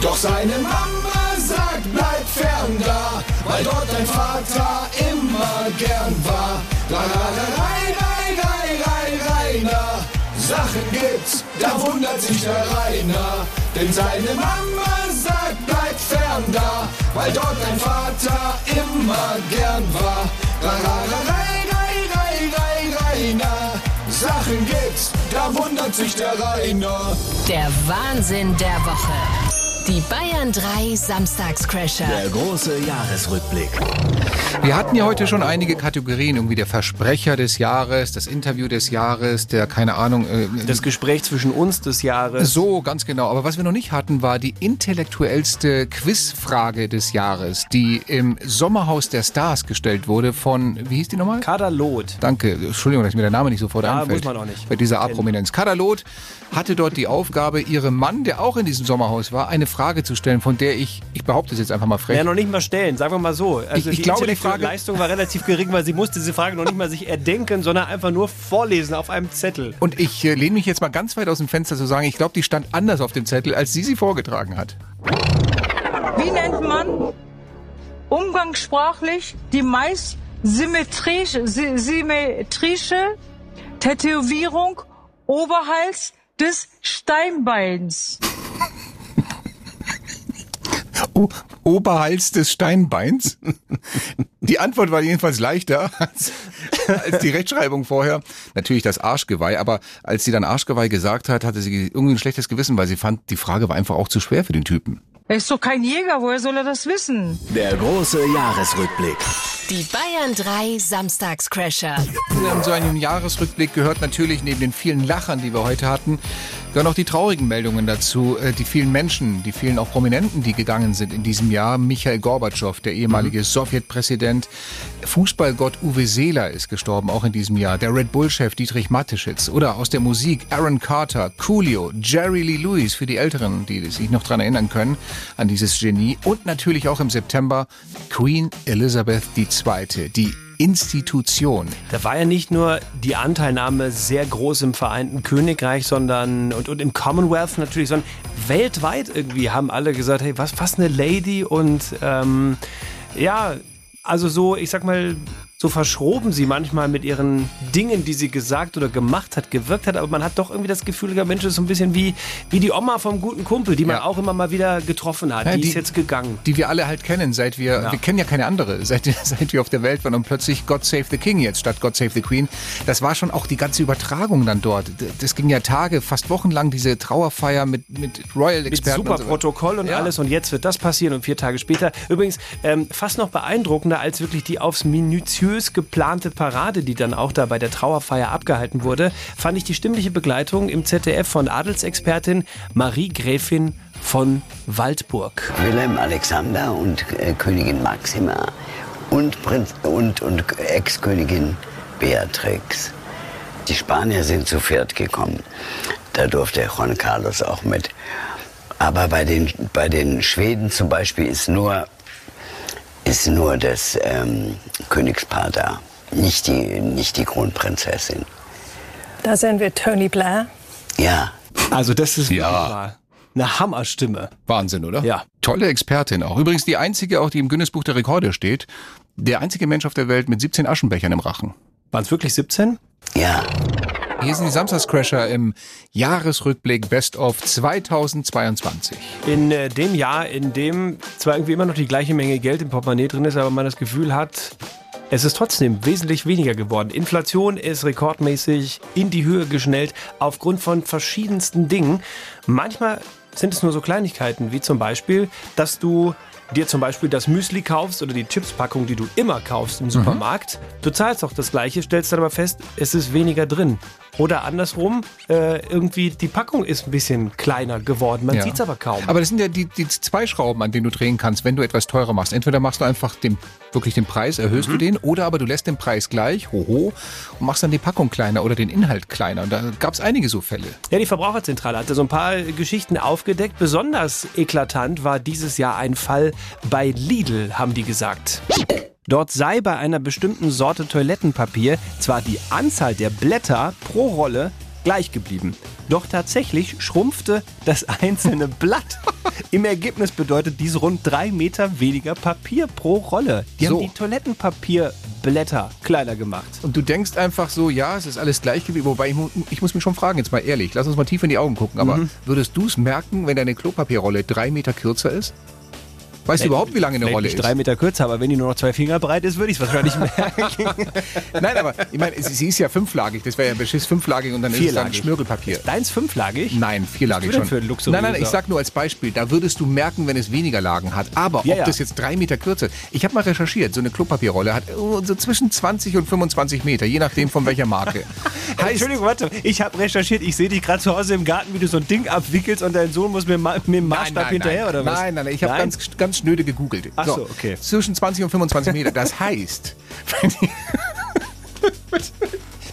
doch seine Mama sagt, bleib fern da, weil dort dein Vater immer gern war. La la la rei, rei, rei, rei, Rainer. Sachen gibt's, da wundert sich der Rainer. Denn seine Mama sagt, bleib fern da, weil dort dein Vater immer gern war. La la la rei, rei, rei, rei, Rainer. Sachen gibt's, da wundert sich der Rainer. Der Wahnsinn der Woche. Die Bayern 3 Samstagscrasher. Der große Jahresrückblick. Wir hatten ja heute schon einige Kategorien, irgendwie der Versprecher des Jahres, das Interview des Jahres, der, keine Ahnung... Äh, Das Gespräch zwischen uns des Jahres. So, ganz genau. Aber was wir noch nicht hatten, war die intellektuellste Quizfrage des Jahres, die im Sommerhaus der Stars gestellt wurde von, wie hieß die nochmal? Kadalot. Danke, Entschuldigung, dass mir der Name nicht sofort Ja, einfällt. muss man auch nicht. Bei dieser. A-Prominenz. Kadalot hatte dort die Aufgabe, ihrem Mann, der auch in diesem Sommerhaus war, eine Frage zu stellen, von der ich, ich behaupte es jetzt einfach mal frech, Ja, noch nicht mal stellen, sagen wir mal so. Also Ich- ich die glaube, die Frage- Leistung war relativ gering, weil sie musste diese Frage noch nicht mal sich erdenken, sondern einfach nur vorlesen auf einem Zettel. Und ich äh, lehne mich jetzt mal ganz weit aus dem Fenster zu sagen, ich glaube, die stand anders auf dem Zettel, als sie sie vorgetragen hat. Wie nennt man umgangssprachlich die meist symmetrische, sy- symmetrische Tätowierung oberhalb des Steinbeins? O Oberhals des Steinbeins? Die Antwort war jedenfalls leichter als, als die Rechtschreibung vorher. Natürlich das Arschgeweih, aber als sie dann Arschgeweih gesagt hat, hatte sie irgendwie ein schlechtes Gewissen, weil sie fand, die Frage war einfach auch zu schwer für den Typen. Er ist doch kein Jäger, woher soll er das wissen? Der große Jahresrückblick. Die Bayern 3 Samstagscrasher. In so einem Jahresrückblick gehört natürlich neben den vielen Lachern, die wir heute hatten, gehören auch die traurigen Meldungen dazu. Äh, Die vielen Menschen, die vielen auch Prominenten, die gegangen sind in diesem Jahr. Michael Gorbatschow, der ehemalige Sowjetpräsident. Fußballgott Uwe Seeler ist gestorben, auch in diesem Jahr. Der Red Bull-Chef Dietrich Mateschitz. Oder aus der Musik Aaron Carter, Coolio, Jerry Lee Lewis für die Älteren, die sich noch dran erinnern können, an dieses Genie. Und natürlich auch im September Queen Elizabeth II., die Institution. Da war ja nicht nur die Anteilnahme sehr groß im Vereinten Königreich, sondern und, und im Commonwealth natürlich, sondern weltweit irgendwie haben alle gesagt, hey, was, was eine Lady und ähm, ja, also so, ich sag mal, so verschroben sie manchmal mit ihren Dingen, die sie gesagt oder gemacht hat, gewirkt hat, aber man hat doch irgendwie das Gefühl, der Mensch ist so ein bisschen wie, wie die Oma vom guten Kumpel, die man Ja. auch immer mal wieder getroffen hat. Ja, die, die- ist jetzt gegangen. die wir alle halt kennen, seit wir, Ja. wir kennen ja keine andere, seit, seit wir auf der Welt waren und plötzlich God Save the King jetzt statt God Save the Queen. Das war schon auch die ganze Übertragung dann dort. Das ging ja Tage, fast wochenlang, diese Trauerfeier mit, mit Mit Royal-Experten. super und so. Protokoll und alles und jetzt wird das passieren und vier Tage später. Übrigens, ähm, fast noch beeindruckender als wirklich die aufs minutiös geplante Parade, die dann auch da bei der Trauerfeier abgehalten wurde, fand ich die stimmliche Begleitung im ZDF von Adelsexpertin Marie Gräfin von Waldburg. Wilhelm Alexander und äh, Königin Maxima und, und, und Ex-Königin Beatrix. Die Spanier sind zu viert gekommen. Da durfte Juan Carlos auch mit. Aber bei den, bei den Schweden zum Beispiel ist nur, ist nur das ähm, Königspaar da, nicht die, nicht die Kronprinzessin. Da sehen wir Tony Blair. Ja. Also das ist Ja. eine Hammerstimme. Wahnsinn, oder? Ja. Tolle Expertin auch. Übrigens die einzige, auch die im Guinness Buch der Rekorde steht, der einzige Mensch auf der Welt mit 17 Aschenbechern im Rachen. Waren es wirklich 17? Ja. Hier sind die Samstagscrasher im Jahresrückblick Best of 2022. In äh, dem Jahr, in dem zwar irgendwie immer noch die gleiche Menge Geld im Portemonnaie drin ist, aber man das Gefühl hat, es ist trotzdem wesentlich weniger geworden. Inflation ist rekordmäßig in die Höhe geschnellt aufgrund von verschiedensten Dingen. Manchmal sind es nur so Kleinigkeiten, wie zum Beispiel, dass du dir zum Beispiel das Müsli kaufst oder die Chipspackung, die du immer kaufst im Supermarkt. Du zahlst auch das Gleiche, stellst dann aber fest, es ist weniger drin. Oder andersrum, äh, irgendwie die Packung ist ein bisschen kleiner geworden. Man Ja. sieht's aber kaum. Aber das sind ja die, die zwei Schrauben, an denen du drehen kannst, wenn du etwas teurer machst. Entweder machst du einfach den, wirklich den Preis, erhöhst Mhm. du den, oder aber du lässt den Preis gleich, hoho, und machst dann die Packung kleiner oder den Inhalt kleiner. Und da gab es einige so Fälle. Ja, die Verbraucherzentrale hatte so ein paar Geschichten aufgedeckt. Besonders eklatant war dieses Jahr ein Fall bei Lidl, haben die gesagt. Dort sei bei einer bestimmten Sorte Toilettenpapier zwar die Anzahl der Blätter pro Rolle gleich geblieben. Doch tatsächlich schrumpfte das einzelne Blatt. Im Ergebnis bedeutet dies rund drei Meter weniger Papier pro Rolle. Die So. haben die Toilettenpapierblätter kleiner gemacht. Und du denkst einfach so, ja, es ist alles gleich geblieben. Wobei, ich, ich muss mich schon fragen, jetzt mal ehrlich, lass uns mal tief in die Augen gucken. Aber Mhm. würdest du es merken, wenn deine Klopapierrolle drei Meter kürzer ist? Weißt du überhaupt, wie lange eine Rolle ist? drei Meter kürzer, aber wenn die nur noch zwei Finger breit ist, würde ich es wahrscheinlich merken. Nein, aber ich meine, sie ist ja fünflagig. Das wäre ja beschiss fünflagig und dann ist es dann. Schmirgelpapier. Deins fünflagig? Nein, vierlagig schon. für luxuriöser- nein, nein, ich sag nur als Beispiel, da würdest du merken, wenn es weniger Lagen hat. Aber Ja, ob ja. das jetzt drei Meter kürzer ist. Ich habe mal recherchiert, so eine Klopapierrolle hat oh, so zwischen 20 und 25 Meter, je nachdem von welcher Marke. Entschuldigung, warte, ich habe recherchiert, ich sehe dich gerade zu Hause im Garten, wie du so ein Ding abwickelst und dein Sohn muss mir dem Maßstab hinterher, nein, oder was? Nein, nein, nein, ich habe ganz, ganz schnöde gegoogelt. Ach so, okay. Zwischen 20 und 25 Meter. Das heißt, wenn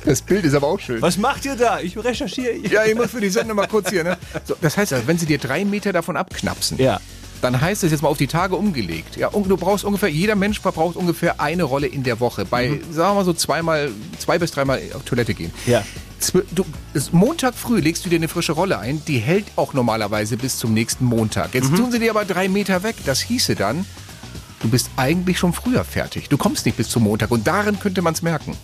das Bild ist aber auch schön. Was macht ihr da? Ich recherchiere. Ja, ich muss für die Sendung mal kurz hier, ne? So, das heißt, also, wenn sie dir drei Meter davon abknapsen, ja. dann heißt das jetzt mal auf die Tage umgelegt. Ja, und du brauchst ungefähr, jeder Mensch verbraucht ungefähr eine Rolle in der Woche. Bei, Mhm. sagen wir mal so zweimal, zwei bis dreimal auf Toilette gehen. Ja. Du, Montag früh legst du dir eine frische Rolle ein, die hält auch normalerweise bis zum nächsten Montag. Jetzt Mhm. tun sie dir aber drei Meter weg. Das hieße dann, du bist eigentlich schon früher fertig. Du kommst nicht bis zum Montag und darin könnte man es merken.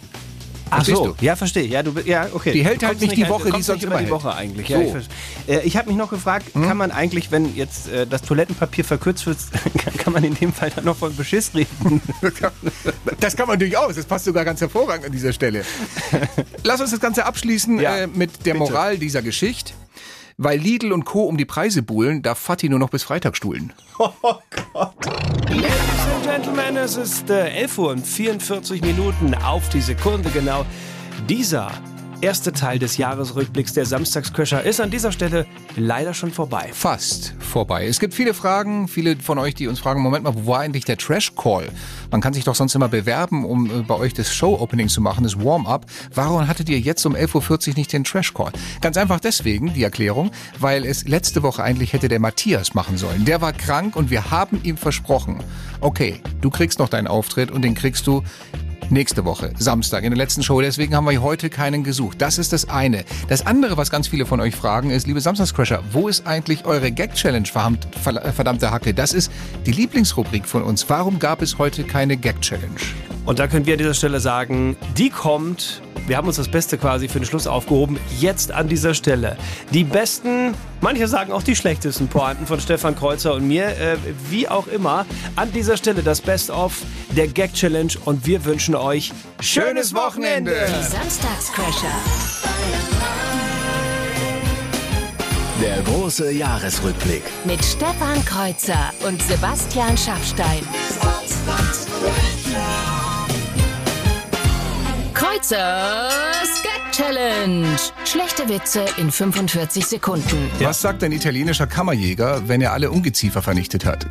Ach so, du? ja, verstehe. Ja, du, ja, okay. Die hält halt nicht die ein- Woche, die sonst immer die. Woche eigentlich. So. Ja, ich, äh, ich habe mich noch gefragt, kann man eigentlich, wenn jetzt äh, das Toilettenpapier verkürzt wird, kann, kann man in dem Fall dann noch von Beschiss reden? Das kann man durchaus. Das passt sogar ganz hervorragend an dieser Stelle. Lass uns das Ganze abschließen Ja, äh, mit der bitte. Moral dieser Geschichte. Weil Lidl und Co. um die Preise buhlen, darf Fatih nur noch bis Freitag stuhlen. Ladies and Gentlemen, es ist äh, 11 Uhr und 44 Minuten auf die Sekunde genau. Dieser erste Teil des Jahresrückblicks der Samstagsköcher ist an dieser Stelle leider schon vorbei. Fast vorbei. Es gibt viele Fragen, viele von euch, die uns fragen, Moment mal, wo war eigentlich der Trash-Call? Man kann sich doch sonst immer bewerben, um äh, bei euch das Show-Opening zu machen, das Warm-up. Warum hattet ihr jetzt um 11.40 Uhr nicht den Trash-Call? Ganz einfach deswegen, die Erklärung, weil es letzte Woche eigentlich hätte der Matthias machen sollen. Der war krank und wir haben ihm versprochen, okay, du kriegst noch deinen Auftritt und den kriegst du Nächste Woche, Samstag, in der letzten Show. Deswegen haben wir heute keinen gesucht. Das ist das eine. Das andere, was ganz viele von euch fragen, ist, liebe Samstagscrasher, wo ist eigentlich eure Gag-Challenge, verdammt- ver- verdammte Hacke? Das ist die Lieblingsrubrik von uns. Warum gab es heute keine Gag-Challenge? Und da können wir an dieser Stelle sagen, die kommt. Wir haben uns das Beste quasi für den Schluss aufgehoben. Jetzt an dieser Stelle. Die besten, manche sagen auch die schlechtesten Pointen von Stefan Kreuzer und mir. Äh, wie auch immer. An dieser Stelle das Best-of der Gag Challenge. Und wir wünschen euch schönes Wochenende. Die Samstagscrasher. Der große Jahresrückblick. Mit Stefan Kreuzer und Sebastian Schaffstein. Kreuzers Gag Challenge. Schlechte Witze in 45 Sekunden. Was sagt ein italienischer Kammerjäger, wenn er alle Ungeziefer vernichtet hat?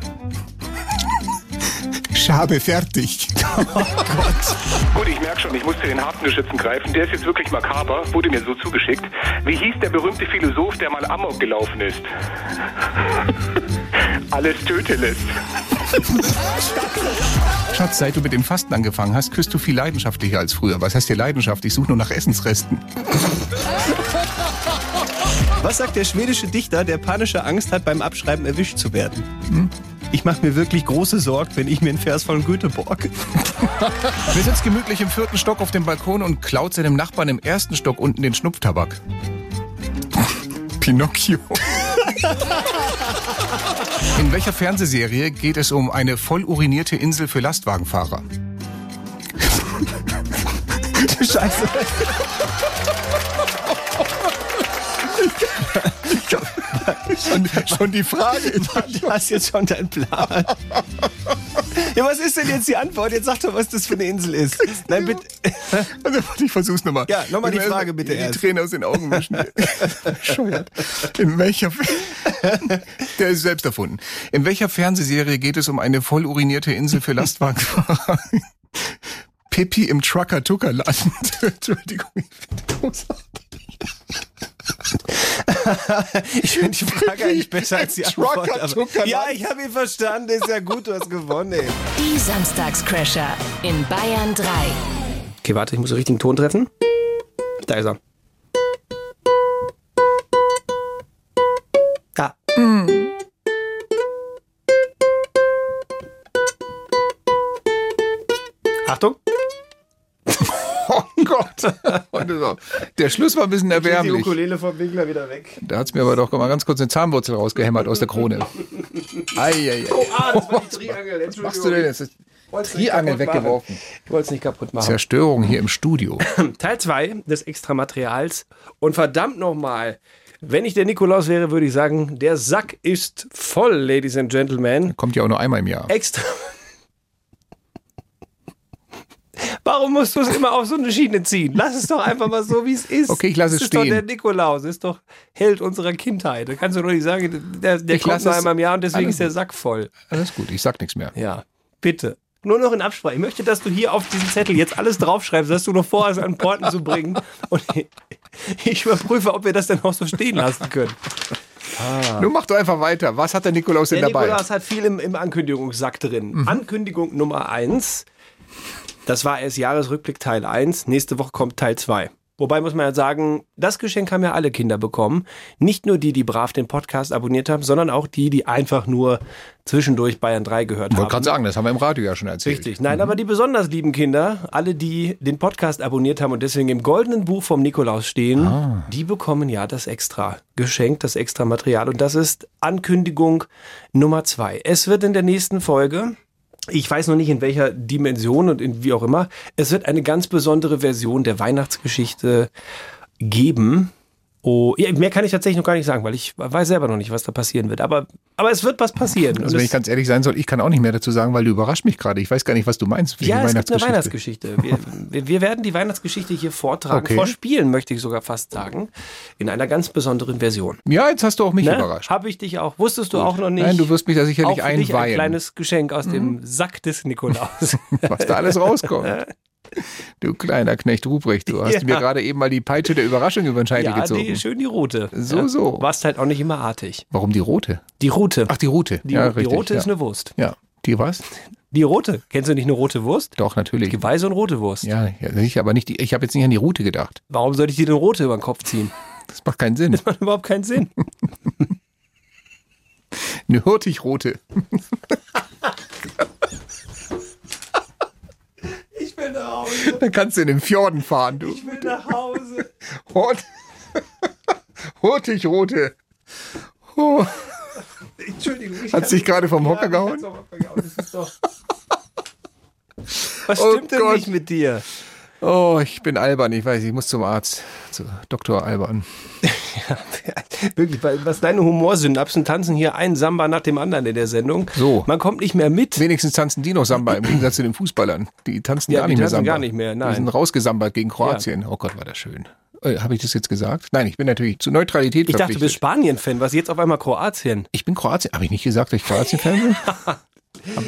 Schabe fertig. Gut, ich merke schon, ich musste den harten Geschützen greifen. Der ist jetzt wirklich makaber, wurde mir so zugeschickt. Wie hieß der berühmte Philosoph, der mal Amok gelaufen ist? Alles Töteles. Schatz, seit du mit dem Fasten angefangen hast, küsst du viel leidenschaftlicher als früher. Was heißt hier Leidenschaft? Ich suche nur nach Essensresten. Was sagt der schwedische Dichter, der panische Angst hat, beim Abschreiben erwischt zu werden? Ich mache mir wirklich große Sorgen, wenn ich mir einen Vers von Goethe borg. Wer sitzt gemütlich im vierten Stock auf dem Balkon und klaut seinem Nachbarn im ersten Stock unten den Schnupftabak? Pinocchio. In welcher Fernsehserie geht es um eine voll urinierte Insel für Lastwagenfahrer? Scheiße. Schon, schon die Frage. Du hast jetzt schon deinen Plan. Ja, was ist denn jetzt die Antwort? Jetzt sag doch, was das für eine Insel ist. Nein, bitte. Also, ich versuch's nochmal. Ja, nochmal die Frage bitte Die erst. Tränen aus den Augen wischen. Bescheuert. In welcher... Der ist selbst erfunden. In welcher Fernsehserie geht es um eine voll urinierte Insel für Lastwagenfahrer? Pippi im Trucker-Tucker-Land. Entschuldigung, ich finde großartig. Ich finde die Frage eigentlich besser als die Antwort. Ja, ich habe ihn verstanden. Ist ja gut, du hast gewonnen. Ey. Die Samstagscrasher in Bayern 3. Okay, warte, ich muss den richtigen Ton treffen. Da ist er. Da. Achtung. Oh Gott. So. Der Schluss war ein bisschen Die erbärmlich. Ukulele vom Winkler wieder weg. Da hat's mir aber doch mal ganz kurz eine Zahnwurzel rausgehämmert aus der Krone. Eieiei. Oh, ah, das war die Triangel. Was machst du denn jetzt? Triangel weggeworfen. Ich wollte es nicht kaputt machen. Zerstörung hier im Studio. Teil 2 des Extramaterials. Und verdammt nochmal, wenn ich der Nikolaus wäre, würde ich sagen, der Sack ist voll, Ladies and Gentlemen. Kommt ja auch nur einmal im Jahr. Extra. Warum musst du es immer auf so eine Schiene ziehen? Lass es doch einfach mal so, wie es ist. Okay, ich lasse das es ist doch stehen. der Nikolaus, das ist doch Held unserer Kindheit. Da kannst du doch nicht sagen, der, der Ich kommt nur einmal im Jahr und deswegen ist der. Sack voll. Alles gut, ich sag nichts mehr. Ja, bitte. Nur noch in Absprache. Ich möchte, dass du hier auf diesen Zettel jetzt alles draufschreibst, dass du noch vorhast, an Porten zu bringen. Und ich überprüfe, ob wir das dann auch so stehen lassen können. Nun mach doch einfach weiter. Was hat der Nikolaus denn Der dabei? Nikolaus hat viel im, im Ankündigungssack drin. Mhm. Ankündigung Nummer 1. Das war erst Jahresrückblick Teil 1. Nächste Woche kommt Teil 2. Wobei muss man ja sagen, das Geschenk haben ja alle Kinder bekommen. Nicht nur die, die brav den Podcast abonniert haben, sondern auch die, die einfach nur zwischendurch Bayern 3 gehört Ich wollte haben. gerade sagen, das haben wir im Radio ja schon erzählt. Richtig. Nein, aber die besonders lieben Kinder, alle, die den Podcast abonniert haben und deswegen im goldenen Buch vom Nikolaus stehen, Ah. die bekommen ja das extra Geschenk, das extra Material. Und das ist Ankündigung Nummer zwei. Es wird in der nächsten Folge, ich weiß noch nicht in welcher Dimension und in wie auch immer, es wird eine ganz besondere Version der Weihnachtsgeschichte geben. Oh, ja, mehr kann ich tatsächlich noch gar nicht sagen, weil ich weiß selber noch nicht, was da passieren wird. Aber, aber es wird was passieren. Also Und wenn ich ganz ehrlich sein soll, ich kann auch nicht mehr dazu sagen, weil du überrascht mich gerade. Ich weiß gar nicht, was du meinst. Ja, es gibt eine Weihnachtsgeschichte. Wir, wir, werden die Weihnachtsgeschichte hier vortragen, Okay. vorspielen, möchte ich sogar fast sagen, in einer ganz besonderen Version. Ja, jetzt hast du auch mich Ne? überrascht. Habe ich dich auch. Wusstest du auch noch nicht? Nein, du wirst mich da sicherlich auch für dich ein einweihen. kleines Geschenk aus dem Sack des Nikolaus. was da alles rauskommt. Du kleiner Knecht Ruprecht, du hast Ja. mir gerade eben mal die Peitsche der Überraschung über den Scheitel ja, gezogen. die, schön die rote. So, ja. so. Warst halt auch nicht immer artig. Warum die rote? Die rote. Ach, die rote. Die, ja, die richtig, rote ja. ist eine Wurst. Ja, die was? Die rote. Kennst du nicht eine rote Wurst? Doch, natürlich. Die weiße und rote Wurst. Ja, ich, aber nicht die, ich habe jetzt nicht an die Route gedacht. Warum sollte ich dir denn rote über den Kopf ziehen? Das macht keinen Sinn. Das macht überhaupt keinen Sinn. Eine Hurtigrote. Ich will nach Hause. Da kannst du in den Fjorden fahren, du. Ich will nach Hause. Hurt Hurtigrote. Oh. Entschuldigung. ich Hat sich gerade vom Hocker gehauen? hat's vom Hocker gehauen. Das ist doch- Was Oh stimmt denn Gott. nicht mit dir? Oh, ich bin albern. Ich weiß, ich muss zum Arzt. Zu Dr. Alban. Wirklich, weil- was deine Humorsynapsen tanzen hier ein Samba nach dem anderen in der Sendung. So. Man kommt nicht mehr mit. Wenigstens tanzen die noch Samba im Gegensatz zu den Fußballern. Die tanzen Ja, gar die nicht mehr tanzen Samba. gar nicht mehr, nein. Die sind rausgesambert gegen Kroatien. Oh Gott, war das schön. Äh, Habe ich das jetzt gesagt? Nein, ich bin natürlich zu Neutralität Ich dachte, du bist. Spanien-Fan. Was jetzt auf einmal Kroatien? Ich bin Kroatien. Habe ich nicht gesagt, dass ich Kroatien-Fan bin?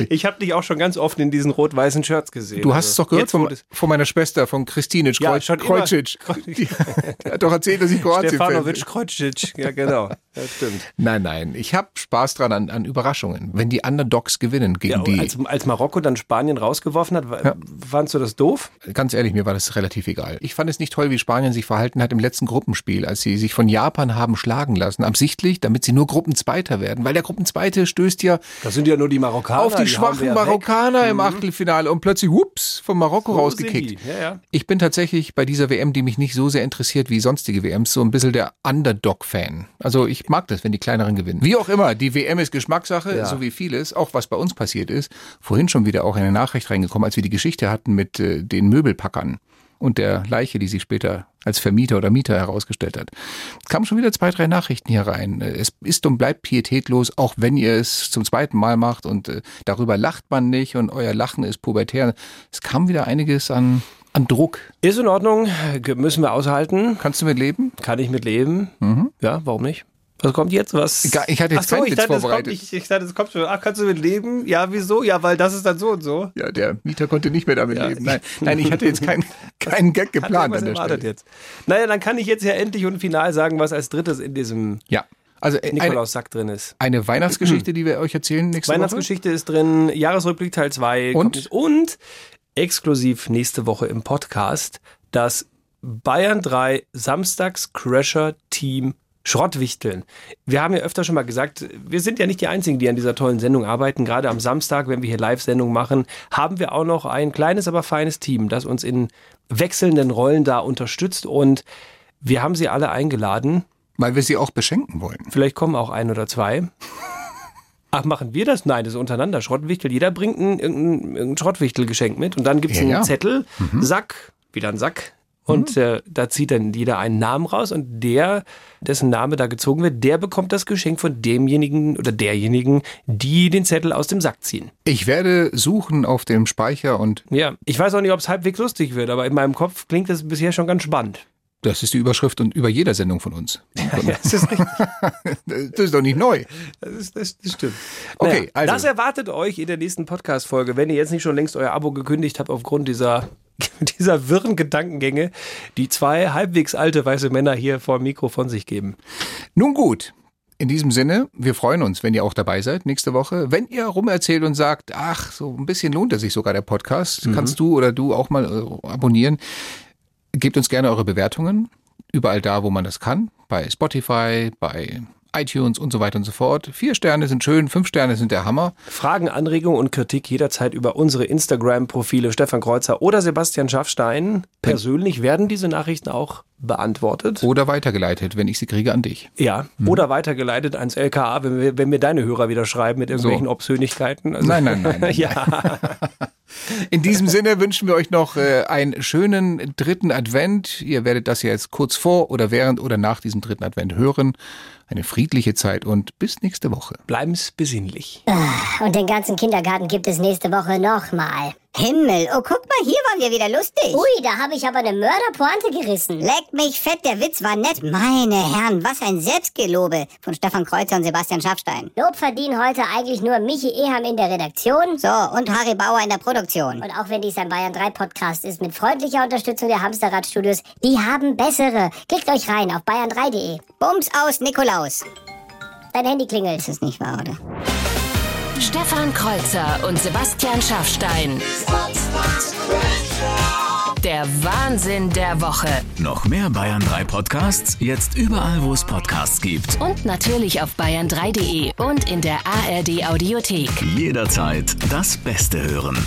Ich habe dich auch schon ganz oft in diesen rot-weißen Shirts gesehen. Du hast es Also, doch gehört von, das- von meiner Schwester, von Christinic Ja, Kreuz. Kreuzic. Die, die hat doch erzählt, dass ich Kroatien-Fan bin. Stefanovic Kreuzic. Ja, genau. Ja, stimmt. Nein, nein. Ich habe Spaß dran an, an Überraschungen. Wenn die Underdogs gewinnen gegen Ja, die. als, als Marokko dann Spanien rausgeworfen hat, wa- fandst du das doof? Ganz ehrlich, mir war das relativ egal. Ich fand es nicht toll, wie Spanien sich verhalten hat im letzten Gruppenspiel, als sie sich von Japan haben schlagen lassen. Absichtlich, damit sie nur Gruppenzweiter werden. Weil der Gruppenzweite stößt ja Das sind ja nur die Marokkaner. Auf die, schwachen ja Marokkaner weg. im Mhm. Achtelfinale und plötzlich, hups, von Marokko So rausgekickt. Ja, ja. Ich bin tatsächlich bei dieser WM, die mich nicht so sehr interessiert wie sonstige WMs, so ein bisschen der Underdog-Fan. Also ich mag das, wenn die kleineren gewinnen. Wie auch immer, die WM ist Geschmackssache, so wie vieles, auch was bei uns passiert ist. Vorhin schon wieder auch eine Nachricht reingekommen, als wir die Geschichte hatten mit äh, den Möbelpackern und der Leiche, die sich später als Vermieter oder Mieter herausgestellt hat. Es kamen schon wieder zwei, drei Nachrichten hier rein. Es ist und bleibt pietätlos, auch wenn ihr es zum zweiten Mal macht und äh, darüber lacht man nicht und euer Lachen ist pubertär. Es kam wieder einiges an, an Druck. Ist in Ordnung, müssen wir aushalten. Kannst du mit leben? Kann ich mit leben. Mhm. Ja, warum nicht? Was kommt jetzt? Was? Ich hatte jetzt so, ich Witz dachte, es vorbereitet. Kommt, ich, ich dachte, es kommt schon. Ach, kannst du mit leben? Ja, wieso? Ja, weil das ist dann so und so. Ja, der Mieter konnte nicht mehr damit Ja. leben. Nein, nein, ich hatte jetzt keinen keinen Gag geplant an der Stelle. jetzt. Naja, dann kann ich jetzt ja endlich und final sagen, was als drittes in diesem Ja, also äh, eine, Nikolaus-Sack drin ist. eine Weihnachtsgeschichte, die wir euch erzählen nächste Weihnachtsgeschichte ist drin, Jahresrückblick Teil 2. Und? Und exklusiv nächste Woche im Podcast das Bayern 3 Samstags Crasher Team Schrottwichteln. Wir haben ja öfter schon mal gesagt, wir sind ja nicht die Einzigen, die an dieser tollen Sendung arbeiten. Gerade am Samstag, wenn wir hier Live-Sendung machen, haben wir auch noch ein kleines, aber feines Team, das uns in wechselnden Rollen da unterstützt. Und wir haben sie alle eingeladen. Weil wir sie auch beschenken wollen. Vielleicht kommen auch ein oder zwei. Ach, machen wir das? Nein, das ist untereinander. Schrottwichtel. Jeder bringt ein, irgendein, irgendein Schrottwichtelgeschenk mit. Und dann gibt's Ja, einen ja. Zettel, Mhm. Sack, wieder ein Sack. Und äh, da zieht dann jeder einen Namen raus und der, dessen Name da gezogen wird, der bekommt das Geschenk von demjenigen oder derjenigen, die den Zettel aus dem Sack ziehen. Ich werde suchen auf dem Speicher und Ja, ich weiß auch nicht, ob es halbwegs lustig wird, aber in meinem Kopf klingt das bisher schon ganz spannend. Das ist die Überschrift und über jeder Sendung von uns. das ist. Das ist doch nicht neu. Das, ist, das, das stimmt. Okay, Naja, also. Das erwartet euch in der nächsten Podcast-Folge, wenn ihr jetzt nicht schon längst euer Abo gekündigt habt aufgrund dieser, dieser wirren Gedankengänge, die zwei halbwegs alte weiße Männer hier vor dem Mikro von sich geben. Nun gut. In diesem Sinne, wir freuen uns, wenn ihr auch dabei seid nächste Woche. Wenn ihr rumerzählt und sagt, ach, so ein bisschen lohnt er sich sogar der Podcast, Mhm. kannst du oder du auch mal äh, abonnieren. Gebt uns gerne eure Bewertungen. Überall da, wo man das kann. Bei Spotify, bei iTunes und so weiter und so fort. Vier Sterne sind schön, fünf Sterne sind der Hammer. Fragen, Anregungen und Kritik jederzeit über unsere Instagram-Profile Stefan Kreuzer oder Sebastian Schaffstein. Persönlich werden diese Nachrichten auch beantwortet. Oder weitergeleitet, wenn ich sie kriege, an dich. Ja, oder weitergeleitet ans LKA, wenn wir, wenn mir deine Hörer wieder schreiben mit irgendwelchen So. Obszönigkeiten. Also- Nein, nein, nein, nein, ja. In diesem Sinne wünschen wir euch noch äh, einen schönen dritten Advent. Ihr werdet das ja jetzt kurz vor oder während oder nach diesem dritten Advent hören. Eine friedliche Zeit und bis nächste Woche. Bleiben's besinnlich. Und den ganzen Kindergarten gibt es nächste Woche nochmal. Himmel, oh guck mal, hier waren wir wieder lustig. Ui, da habe ich aber eine Mörderpointe gerissen. Leck mich fett, der Witz war nett. Meine Herren, was ein Selbstgelobe von Stefan Kreuzer und Sebastian Schaffstein. Lob verdienen heute eigentlich nur Michi Eham in der Redaktion. So, und Harry Bauer in der Produktion. Und auch wenn dies ein Bayern 3 Podcast ist mit freundlicher Unterstützung der Hamsterradstudios, die haben bessere. Klickt euch rein auf bayern3.de. Bums aus, Nikolaus. Dein Handy klingelt. Das ist nicht wahr, oder? Stefan Kreuzer und Sebastian Schaffstein. Der Wahnsinn der Woche. Noch mehr Bayern 3 Podcasts, jetzt überall, wo es Podcasts gibt. Und natürlich auf bayern3.de und in der ARD Audiothek. Jederzeit das Beste hören.